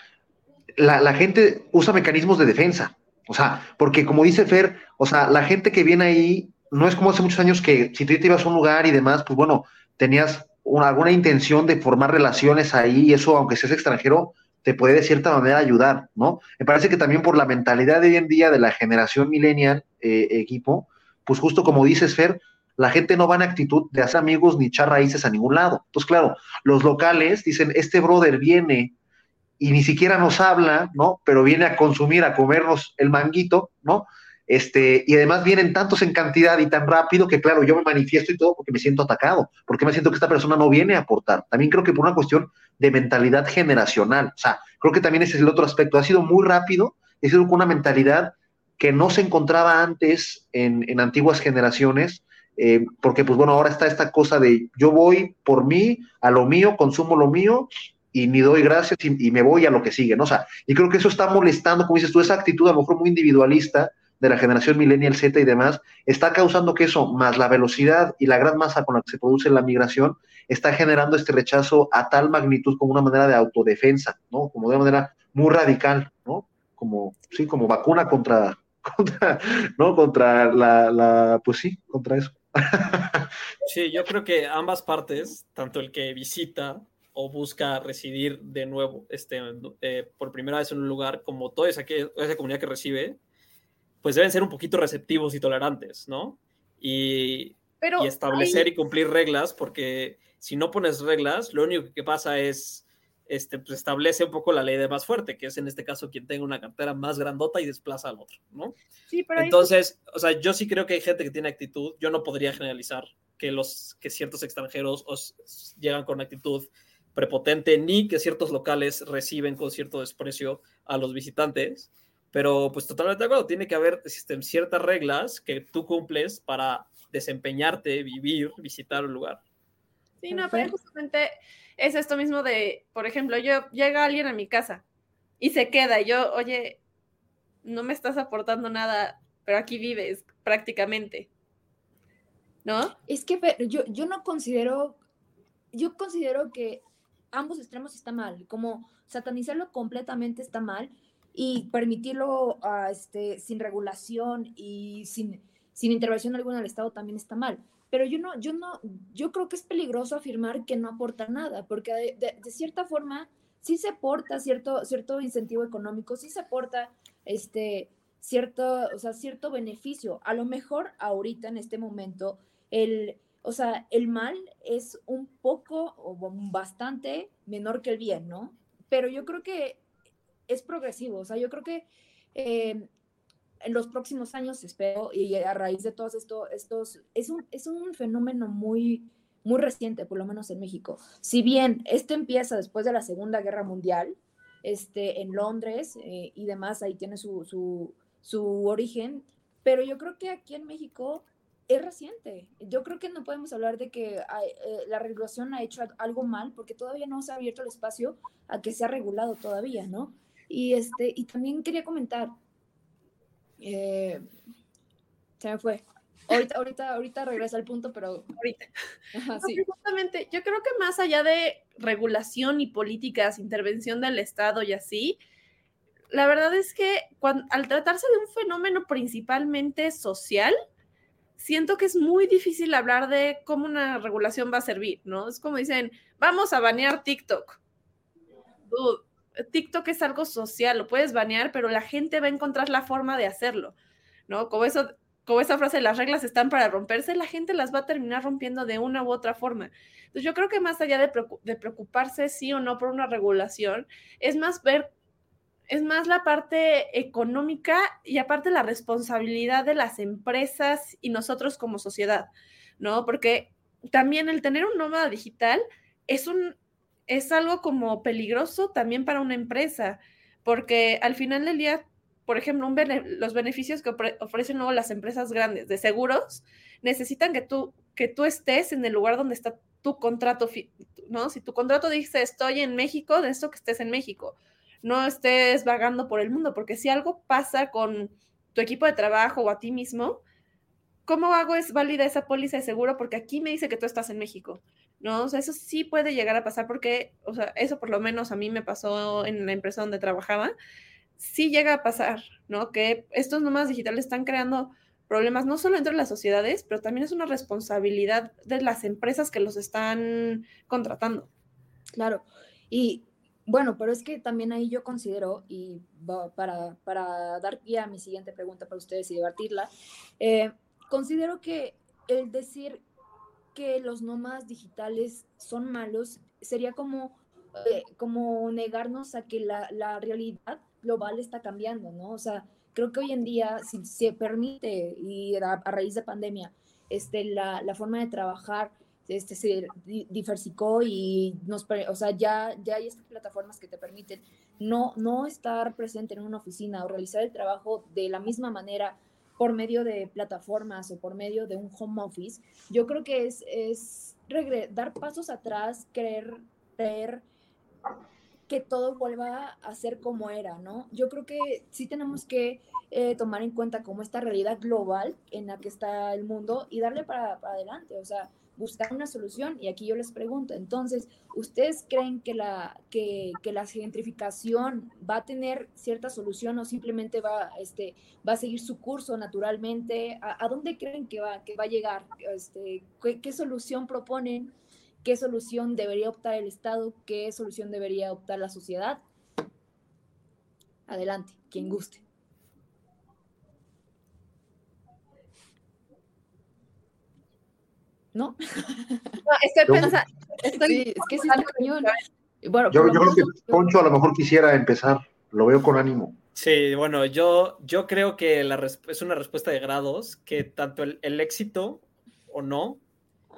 la, gente usa mecanismos de defensa. O sea, porque como dice Fer, o sea, la gente que viene ahí no es como hace muchos años que si tú te ibas a un lugar y demás, pues bueno, tenías alguna intención de formar relaciones ahí y eso, aunque seas extranjero, te puede de cierta manera ayudar, ¿no? Me parece que también por la mentalidad de hoy en día de la generación millennial, eh, equipo, pues justo como dices, Fer, la gente no va en actitud de hacer amigos ni echar raíces a ningún lado. Entonces, claro, los locales dicen, este brother viene y ni siquiera nos habla, ¿no? Pero viene a consumir, a comernos el manguito, ¿no? Este, y además vienen tantos en cantidad y tan rápido que, claro, yo me manifiesto y todo porque me siento atacado, porque me siento que esta persona no viene a aportar. También creo que por una cuestión de mentalidad generacional, o sea, creo que también ese es el otro aspecto. Ha sido muy rápido, ha sido con una mentalidad que no se encontraba antes en, en antiguas generaciones, eh, porque pues bueno, ahora está esta cosa de yo voy por mí, a lo mío, consumo lo mío y ni doy gracias y, me voy a lo que sigue, ¿no? O sea, y creo que eso está molestando, como dices tú, esa actitud a lo mejor muy individualista de la generación millennial Z y demás, está causando que eso, más la velocidad y la gran masa con la que se produce la migración, está generando este rechazo a tal magnitud como una manera de autodefensa, ¿no? Como de una manera muy radical, ¿no? Como, sí, como vacuna contra, ¿no? Contra la, pues sí, contra eso. Sí, yo creo que ambas partes, tanto el que visita o busca residir de nuevo este, eh, por primera vez en un lugar, como toda esa, esa comunidad que recibe, pues deben ser un poquito receptivos y tolerantes, ¿no? Y, y establecer y cumplir reglas, porque si no pones reglas, lo único que pasa es, este, pues establece un poco la ley de más fuerte, que es en este caso quien tenga una cartera más grandota y desplaza al otro, ¿no? Sí, pero Entonces, o sea, yo sí creo que hay gente que tiene actitud, yo no podría generalizar que, los, que ciertos extranjeros os, llegan con actitud prepotente ni que ciertos locales reciben con cierto desprecio a los visitantes, Pero pues totalmente de acuerdo, tiene que haber existen ciertas reglas que tú cumples para desempeñarte, vivir, visitar un lugar. Sí, no, pero justamente es esto mismo de, por ejemplo, yo llega alguien a mi casa y se queda y yo, oye, no me estás aportando nada, pero aquí vives prácticamente. ¿No? Es que yo, yo no considero, yo considero que ambos extremos está mal, como satanizarlo completamente está mal y permitirlo uh, este, sin regulación y sin, sin intervención alguna del Estado también está mal. Pero yo no, yo no, yo creo que es peligroso afirmar que no aporta nada, porque de, de, cierta forma sí se aporta cierto, cierto incentivo económico, sí se aporta este, cierto, o sea, cierto beneficio. A lo mejor ahorita en este momento el, o sea, el mal es un poco o bastante menor que el bien, ¿no? Pero yo creo que es progresivo, o sea, yo creo que eh, en los próximos años, espero, y a raíz de todos esto, estos, es un, es un fenómeno muy, muy reciente, por lo menos en México. Si bien esto empieza después de la Segunda Guerra Mundial, este, en Londres eh, y demás, ahí tiene su, su, su origen, pero yo creo que aquí en México es reciente. Yo creo que no podemos hablar de que eh, la regulación ha hecho algo mal porque todavía no se ha abierto el espacio a que sea regulado todavía, ¿no? Y, este, y también quería comentar, eh, se me fue. Ahorita, ahorita, ahorita regresa al punto, pero ahorita. sí. Justamente, yo creo que más allá de regulación y políticas, intervención del Estado y así, la verdad es que al tratarse de un fenómeno principalmente social, siento que es muy difícil hablar de cómo una regulación va a servir, ¿no? Es como dicen, vamos a banear TikTok. TikTok es algo social, lo puedes banear, pero la gente va a encontrar la forma de hacerlo, ¿no? Como eso, como esa frase, las reglas están para romperse, la gente las va a terminar rompiendo de una u otra forma. Entonces yo creo que más allá de, de preocuparse sí o no por una regulación, es más ver es más la parte económica y aparte la responsabilidad de las empresas y nosotros como sociedad, ¿no? Porque también el tener un nómada digital es un es algo como peligroso también para una empresa, porque al final del día, por ejemplo, los beneficios que ofrecen luego las empresas grandes de seguros necesitan que tú que tú estés en el lugar donde está tu contrato, ¿no? Si tu contrato dice estoy en México, de esto que estés en México no estés vagando por el mundo, porque si algo pasa con tu equipo de trabajo o a ti mismo, ¿cómo hago es válida esa póliza de seguro? Porque aquí me dice que tú estás en México, ¿no? O sea, eso sí puede llegar a pasar porque, o sea, eso por lo menos a mí me pasó en la empresa donde trabajaba, sí llega a pasar, ¿no? Que estos nómadas digitales están creando problemas no solo entre las sociedades, pero también es una responsabilidad de las empresas que los están contratando. Claro, y bueno, pero es que también ahí yo considero, y para, para dar pie a mi siguiente pregunta para ustedes y debatirla, eh, considero que el decir que los nómadas digitales son malos sería como, eh, como negarnos a que la, la, realidad global está cambiando, ¿no? O sea, creo que hoy en día, si se permite, y a, a raíz de pandemia, este, la, la forma de trabajar este, se diversificó y nos, o sea, ya, ya hay estas plataformas que te permiten no, no estar presente en una oficina o realizar el trabajo de la misma manera por medio de plataformas o por medio de un home office, yo creo que es, es dar pasos atrás, creer, creer que todo vuelva a ser como era, ¿no? Yo creo que sí tenemos que eh, tomar en cuenta como esta realidad global en la que está el mundo y darle para, para adelante, o sea, buscar una solución. Y aquí yo les pregunto, entonces, ¿ustedes creen que la, que, que la gentrificación va a tener cierta solución o simplemente va, este, va a seguir su curso naturalmente? ¿A, dónde creen que va, que va a llegar? Este, ¿qué, ¿Qué solución proponen? ¿Qué solución debería optar el Estado? ¿Qué solución debería optar la sociedad? Adelante, quien guste. ¿No? estoy pensando. Sí, es que sí Bueno, yo, yo creo que Poncho a lo mejor quisiera empezar. Lo veo con ánimo. Sí, bueno, yo, yo creo que la es una respuesta de grados, que tanto el, el, éxito o no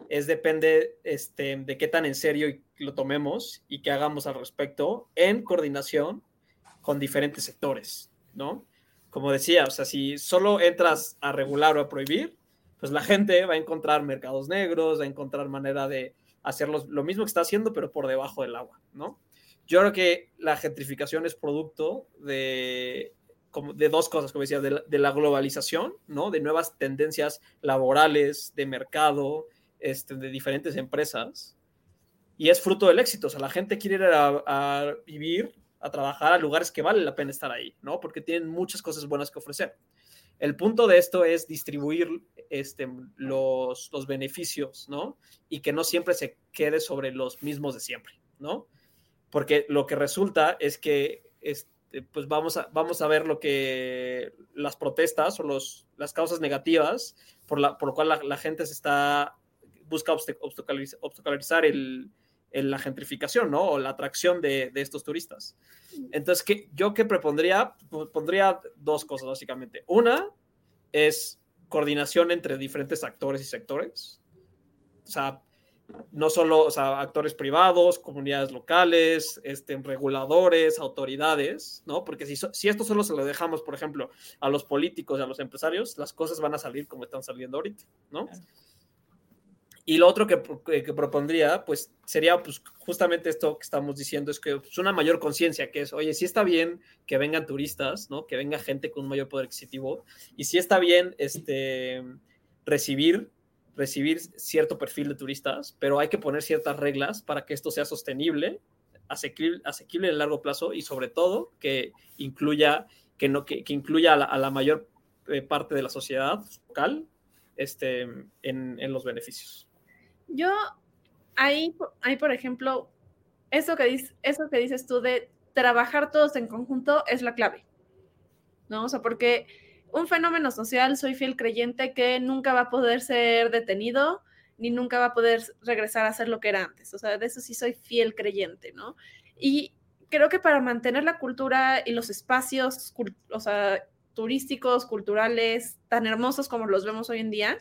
es depende este, de qué tan en serio lo tomemos y qué hagamos al respecto en coordinación con diferentes sectores, ¿no? como decía, o sea, si solo entras a regular o a prohibir, pues la gente va a encontrar mercados negros, va a encontrar manera de hacer lo mismo que está haciendo, pero por debajo del agua, ¿no? Yo creo que la gentrificación es producto de, como de dos cosas, como decía, de la, globalización, ¿no? De nuevas tendencias laborales, de mercado, este, de diferentes empresas. Y es fruto del éxito. O sea, la gente quiere ir a, vivir, a trabajar a lugares que vale la pena estar ahí, ¿no? Porque tienen muchas cosas buenas que ofrecer. El punto de esto es distribuir este, los, los beneficios, ¿no? Y que no siempre se quede sobre los mismos de siempre, ¿no? Porque lo que resulta es que este, pues vamos a, vamos a ver lo que las protestas o los, las causas negativas por, la, por lo cual la, gente se está, busca obstaculizar, el, la gentrificación, ¿no? O la atracción de, de estos turistas. Entonces, ¿qué, yo qué propondría, pondría dos cosas básicamente. Una es coordinación entre diferentes actores y sectores. O sea, no solo o sea, actores privados, comunidades locales, este, reguladores, autoridades, ¿no? Porque si, si esto solo se lo dejamos, por ejemplo, a los políticos y a los empresarios, las cosas van a salir como están saliendo ahorita, ¿no? Y lo otro que, propondría, pues, sería pues, justamente esto que estamos diciendo, es que es pues, una mayor conciencia, que es, oye, sí está bien que vengan turistas, ¿no? Que venga gente con un mayor poder adquisitivo, y sí está bien este, recibir, recibir cierto perfil de turistas, pero hay que poner ciertas reglas para que esto sea sostenible, asequible, asequible en el largo plazo, y sobre todo que incluya, que no, que, que incluya a la, a la mayor eh, parte de la sociedad local este, en, en los beneficios. Yo, ahí, ahí por ejemplo, eso que, dices, eso que dices tú de trabajar todos en conjunto es la clave, ¿no? O sea, porque un fenómeno social, soy fiel creyente que nunca va a poder ser detenido, ni nunca va a poder regresar a ser lo que era antes. O sea, de eso sí soy fiel creyente, ¿no? Y creo que para mantener la cultura y los espacios, o sea, turísticos, culturales, tan hermosos como los vemos hoy en día,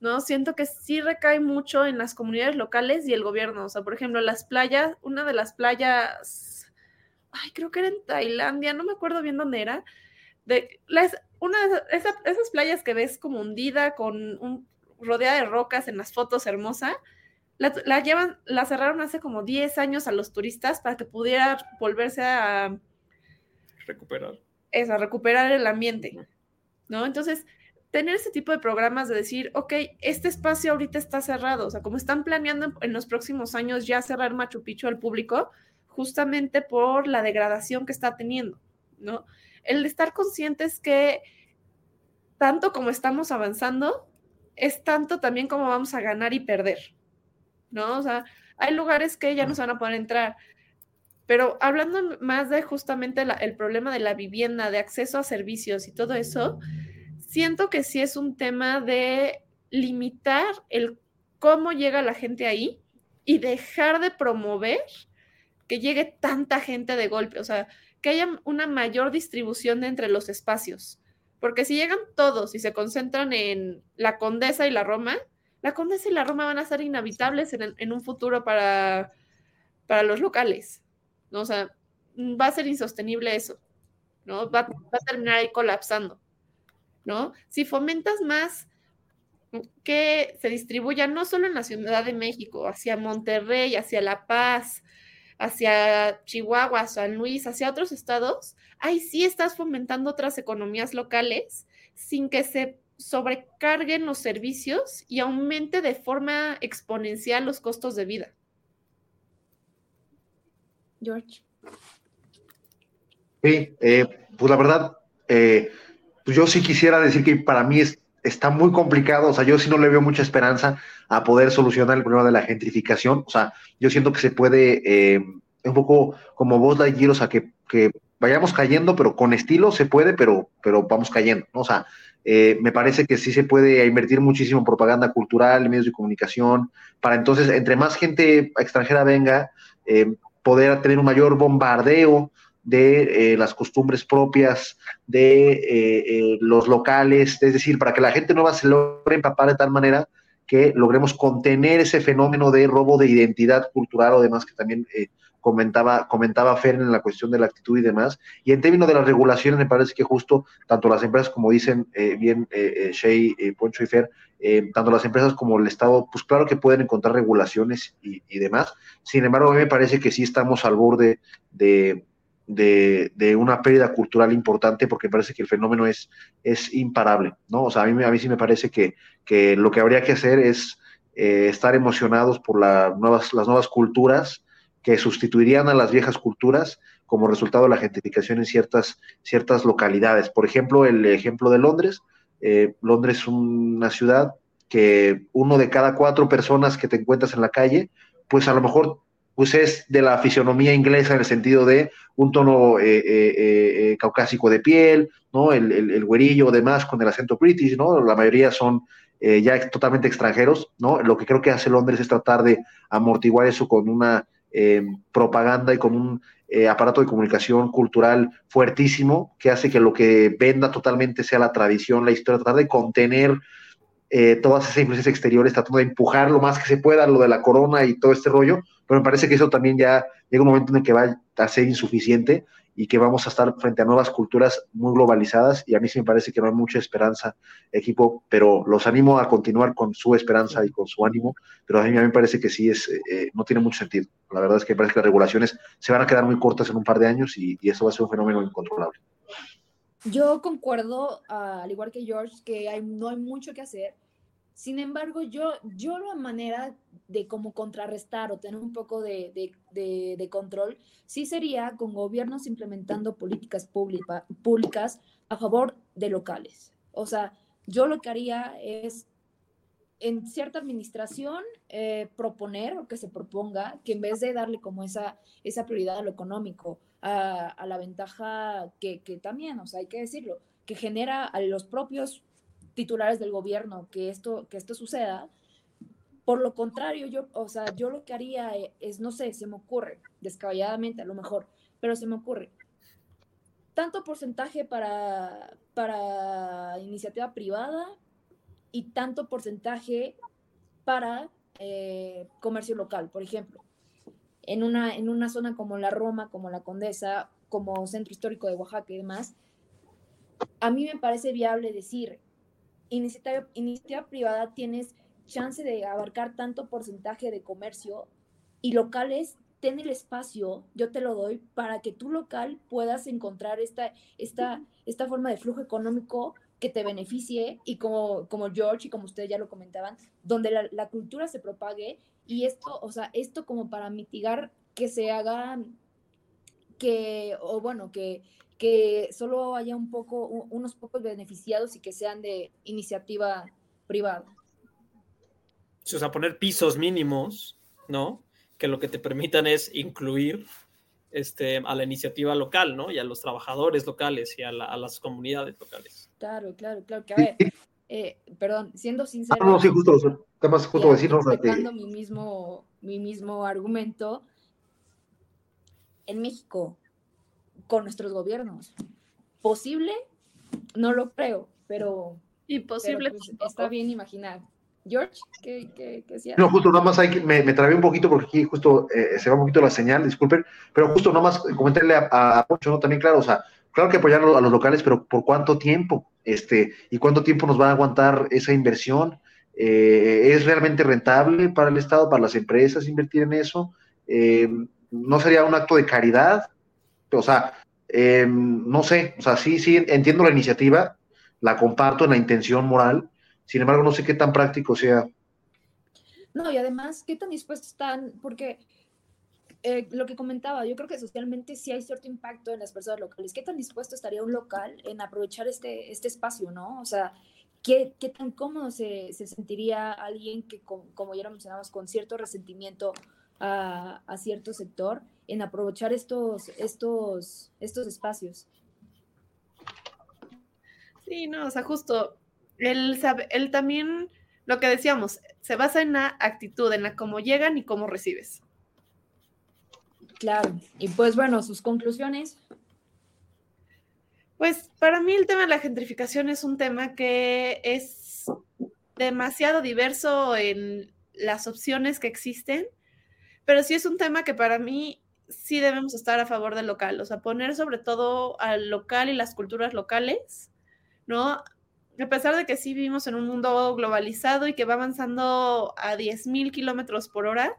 ¿no? Siento que sí recae mucho en las comunidades locales y el gobierno. O sea, por ejemplo, las playas, una de las playas, ay, creo que era en Tailandia, no me acuerdo bien dónde era, de las, una de esas, playas que ves como hundida con un rodeada de rocas en las fotos hermosa, la, llevan, la cerraron hace como 10 años a los turistas para que pudiera volverse a recuperar. Eso, a recuperar el ambiente, ¿no? Entonces, tener ese tipo de programas de decir, ok, este espacio ahorita está cerrado, o sea, como están planeando en los próximos años ya cerrar Machu Picchu al público, justamente por la degradación que está teniendo, ¿no? El estar conscientes que tanto como estamos avanzando, es tanto también como vamos a ganar y perder, ¿no? O sea, hay lugares que ya no se van a poder entrar, pero hablando más de justamente el problema de la vivienda, de acceso a servicios y todo eso, siento que sí es un tema de limitar el cómo llega la gente ahí y dejar de promover que llegue tanta gente de golpe, o sea, que haya una mayor distribución entre los espacios. Porque si llegan todos y se concentran en la Condesa y la Roma, la Condesa y la Roma van a ser inhabitables en, un futuro para, para los locales. ¿no? O sea, va a ser insostenible eso. ¿no? Va, va a terminar ahí colapsando. ¿No? Si fomentas más que se distribuya no solo en la Ciudad de México, hacia Monterrey, hacia La Paz, hacia Chihuahua, San Luis, hacia otros estados, ahí sí estás fomentando otras economías locales sin que se sobrecarguen los servicios y aumente de forma exponencial los costos de vida. George. Sí, eh, pues la verdad, eh, pues yo sí quisiera decir que para mí es, está muy complicado, o sea, yo sí no le veo mucha esperanza a poder solucionar el problema de la gentrificación, o sea, yo siento que se puede, eh, un poco como vos, Lightyear, o sea, que, que, vayamos cayendo, pero con estilo se puede, pero, pero vamos cayendo. O sea, eh, me parece que sí se puede invertir muchísimo en propaganda cultural, medios de comunicación, para entonces, entre más gente extranjera venga, eh, poder tener un mayor bombardeo de eh, las costumbres propias de eh, eh, los locales, es decir, para que la gente nueva se logre empapar de tal manera que logremos contener ese fenómeno de robo de identidad cultural o demás que también comentaba, comentaba Fer en la cuestión de la actitud y demás. Y en términos de las regulaciones, me parece que justo tanto las empresas, como dicen eh, bien eh, Shea, Poncho y Fer, tanto las empresas como el Estado, pues claro que pueden encontrar regulaciones y, y, demás. Sin embargo, a mí me parece que sí estamos al borde de, de, una pérdida cultural importante porque parece que el fenómeno es, es imparable, ¿no? O sea, a mí, a mí sí me parece que, que lo que habría que hacer es eh, estar emocionados por nuevas, las nuevas culturas que sustituirían a las viejas culturas como resultado de la gentrificación en ciertas, ciertas localidades. Por ejemplo, el ejemplo de Londres. Eh, Londres es una ciudad que uno de cada cuatro personas que te encuentras en la calle, pues a lo mejor pues es de la fisionomía inglesa en el sentido de un tono eh, eh, eh, caucásico de piel, ¿no? El, el, el, güerillo, demás, con el acento british, ¿no? La mayoría son ya totalmente extranjeros, ¿no? Lo que creo que hace Londres es tratar de amortiguar eso con una propaganda y con un aparato de comunicación cultural fuertísimo que hace que lo que venda totalmente sea la tradición, la historia, tratar de contener todas esas influencias exteriores, tratando de empujar lo más que se pueda lo de la corona y todo este rollo, pero me parece que eso también ya llega un momento en el que va a ser insuficiente y que vamos a estar frente a nuevas culturas muy globalizadas y a mí sí me parece que no hay mucha esperanza, equipo, pero los animo a continuar con su esperanza y con su ánimo, pero a mí, a me parece que sí es, eh, no tiene mucho sentido. La verdad es que me parece que las regulaciones se van a quedar muy cortas en un par de años y, eso va a ser un fenómeno incontrolable. Yo concuerdo, al igual que George, que no hay mucho que hacer sin embargo, yo, yo la manera de cómo contrarrestar o tener un poco de, de, control, sí sería con gobiernos implementando políticas públicas a favor de locales. O sea, yo lo que haría es en cierta administración eh, proponer o que se proponga que en vez de darle como esa, esa prioridad a lo económico, a, la ventaja que, que, también, o sea, hay que decirlo, que genera a los propios titulares del gobierno que esto, que esto suceda. Por lo contrario, yo, o sea, yo lo que haría es, no sé, se me ocurre, descabelladamente a lo mejor, pero se me ocurre, tanto porcentaje para, para iniciativa privada y tanto porcentaje para eh, comercio local, por ejemplo. En una, en una zona como la Roma, como la Condesa, como centro histórico de Oaxaca y demás, a mí me parece viable decir, iniciativa, iniciativa privada tienes chance de abarcar tanto porcentaje de comercio y locales, ten el espacio, yo te lo doy, para que tu local puedas encontrar esta, esta, esta forma de flujo económico que te beneficie y como, como George y como ustedes ya lo comentaban, donde la, la cultura se propague y esto, o sea, esto como para mitigar que se haga, que, o bueno, que, que solo haya un poco, unos pocos beneficiados y que sean de iniciativa privada. O sea, poner pisos mínimos, ¿no? Que lo que te permitan es incluir este, a la iniciativa local, ¿no? Y a los trabajadores locales y a, las comunidades locales. Claro, claro, claro. Que a ver, eh, perdón, siendo sincero. Ah, no, sí, justo, más justo decir, mi mismo, mi mismo argumento. En México, con nuestros gobiernos. ¿Posible? No lo creo, pero... Imposible. Pues, está bien imaginar. George, ¿qué, qué, qué No, justo nada más hay que, me, me trabé un poquito porque aquí justo eh, se va un poquito la señal, disculpen, pero justo nada más comentarle a, a ¿no? También, claro, o sea, claro que apoyar a los locales, pero ¿por cuánto tiempo? Este, ¿Y cuánto tiempo nos va a aguantar esa inversión? Eh, ¿Es realmente rentable para el Estado, para las empresas invertir en eso? Eh, ¿No sería un acto de caridad? O sea, eh, no sé, o sea, sí, sí, entiendo la iniciativa, la comparto en la intención moral, sin embargo, no sé qué tan práctico sea. No, y además, ¿qué tan dispuestos están? Porque eh, lo que comentaba, yo creo que socialmente sí hay cierto impacto en las personas locales. ¿Qué tan dispuesto estaría un local en aprovechar este, este espacio, no? O sea, ¿qué, qué tan cómodo se, se, sentiría alguien que, como ya lo mencionamos, con cierto resentimiento a, a cierto sector? en aprovechar estos, estos, estos espacios. Sí, no, o sea, justo, sabe, él también, lo que decíamos, se basa en la actitud, en la cómo llegan y cómo recibes. Claro, y pues bueno, sus conclusiones. Pues para mí el tema de la gentrificación es un tema que es demasiado diverso en las opciones que existen, pero sí es un tema que para mí sí debemos estar a favor del local, o sea, poner sobre todo al local y las culturas locales, ¿no? A pesar de que sí vivimos en un mundo globalizado y que va avanzando a 10.000 kilómetros por hora,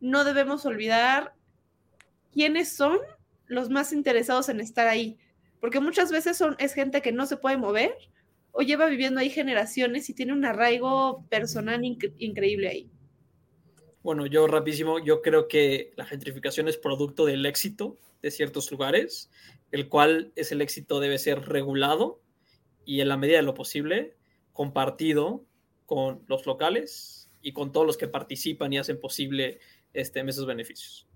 no debemos olvidar quiénes son los más interesados en estar ahí, porque muchas veces son, es gente que no se puede mover o lleva viviendo ahí generaciones y tiene un arraigo personal increíble ahí. Bueno, yo rapidísimo, yo creo que la gentrificación es producto del éxito de ciertos lugares, el cual es el éxito debe ser regulado y en la medida de lo posible compartido con los locales y con todos los que participan y hacen posible este, esos beneficios.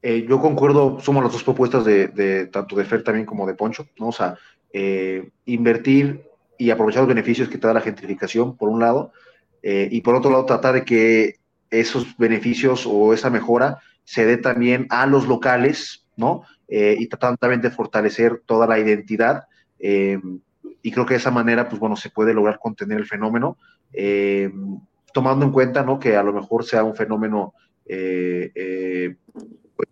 Eh, yo concuerdo, somos las dos propuestas de, tanto de Fer también como de Poncho, ¿no? O sea, eh, invertir y aprovechar los beneficios que te da la gentrificación, por un lado, eh, y por otro lado, tratar de que esos beneficios o esa mejora se dé también a los locales, ¿no? y tratar también de fortalecer toda la identidad. y creo que de esa manera, pues bueno, se puede lograr contener el fenómeno, tomando en cuenta, ¿no? Que a lo mejor sea un fenómeno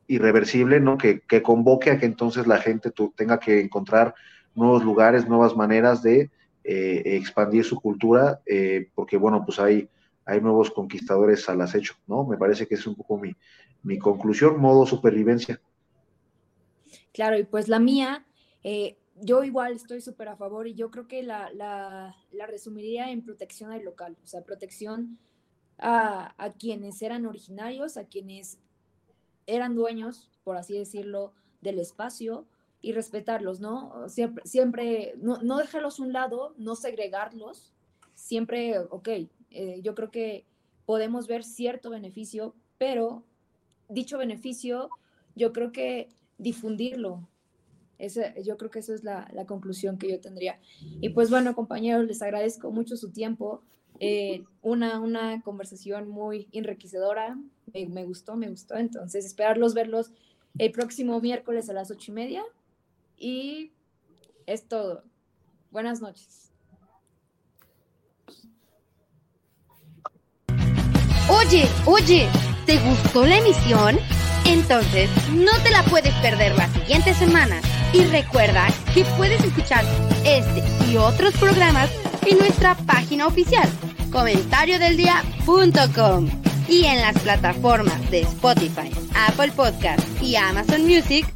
irreversible, ¿no? Que, convoque a que entonces la gente tenga que encontrar nuevos lugares, nuevas maneras de eh, expandir su cultura, eh, porque bueno, pues hay, hay nuevos conquistadores al acecho, ¿no? Me parece que es un poco mi, mi conclusión, modo supervivencia. Claro, y pues la mía, eh, yo igual estoy súper a favor y yo creo que la, la, la, resumiría en protección al local, o sea, protección a, a quienes eran originarios, a quienes eran dueños, por así decirlo, del espacio y respetarlos, ¿no? Siempre, siempre no, dejarlos un lado, no segregarlos, siempre, ok, eh, yo creo que podemos ver cierto beneficio, pero dicho beneficio, yo creo que difundirlo. Ese, yo creo que esa es la, conclusión que yo tendría. Y pues bueno, compañeros, les agradezco mucho su tiempo. Eh, una, una conversación muy enriquecedora, me, gustó, me gustó, entonces esperarlos verlos el próximo miércoles a las ocho y media y es todo. Buenas noches. Oye, oye, ¿te gustó la emisión? Entonces, no te la puedes perder la siguiente semana. Y recuerda que puedes escuchar este y otros programas en nuestra página oficial, comentariodeldia.com y en las plataformas de Spotify, Apple Podcast y Amazon Music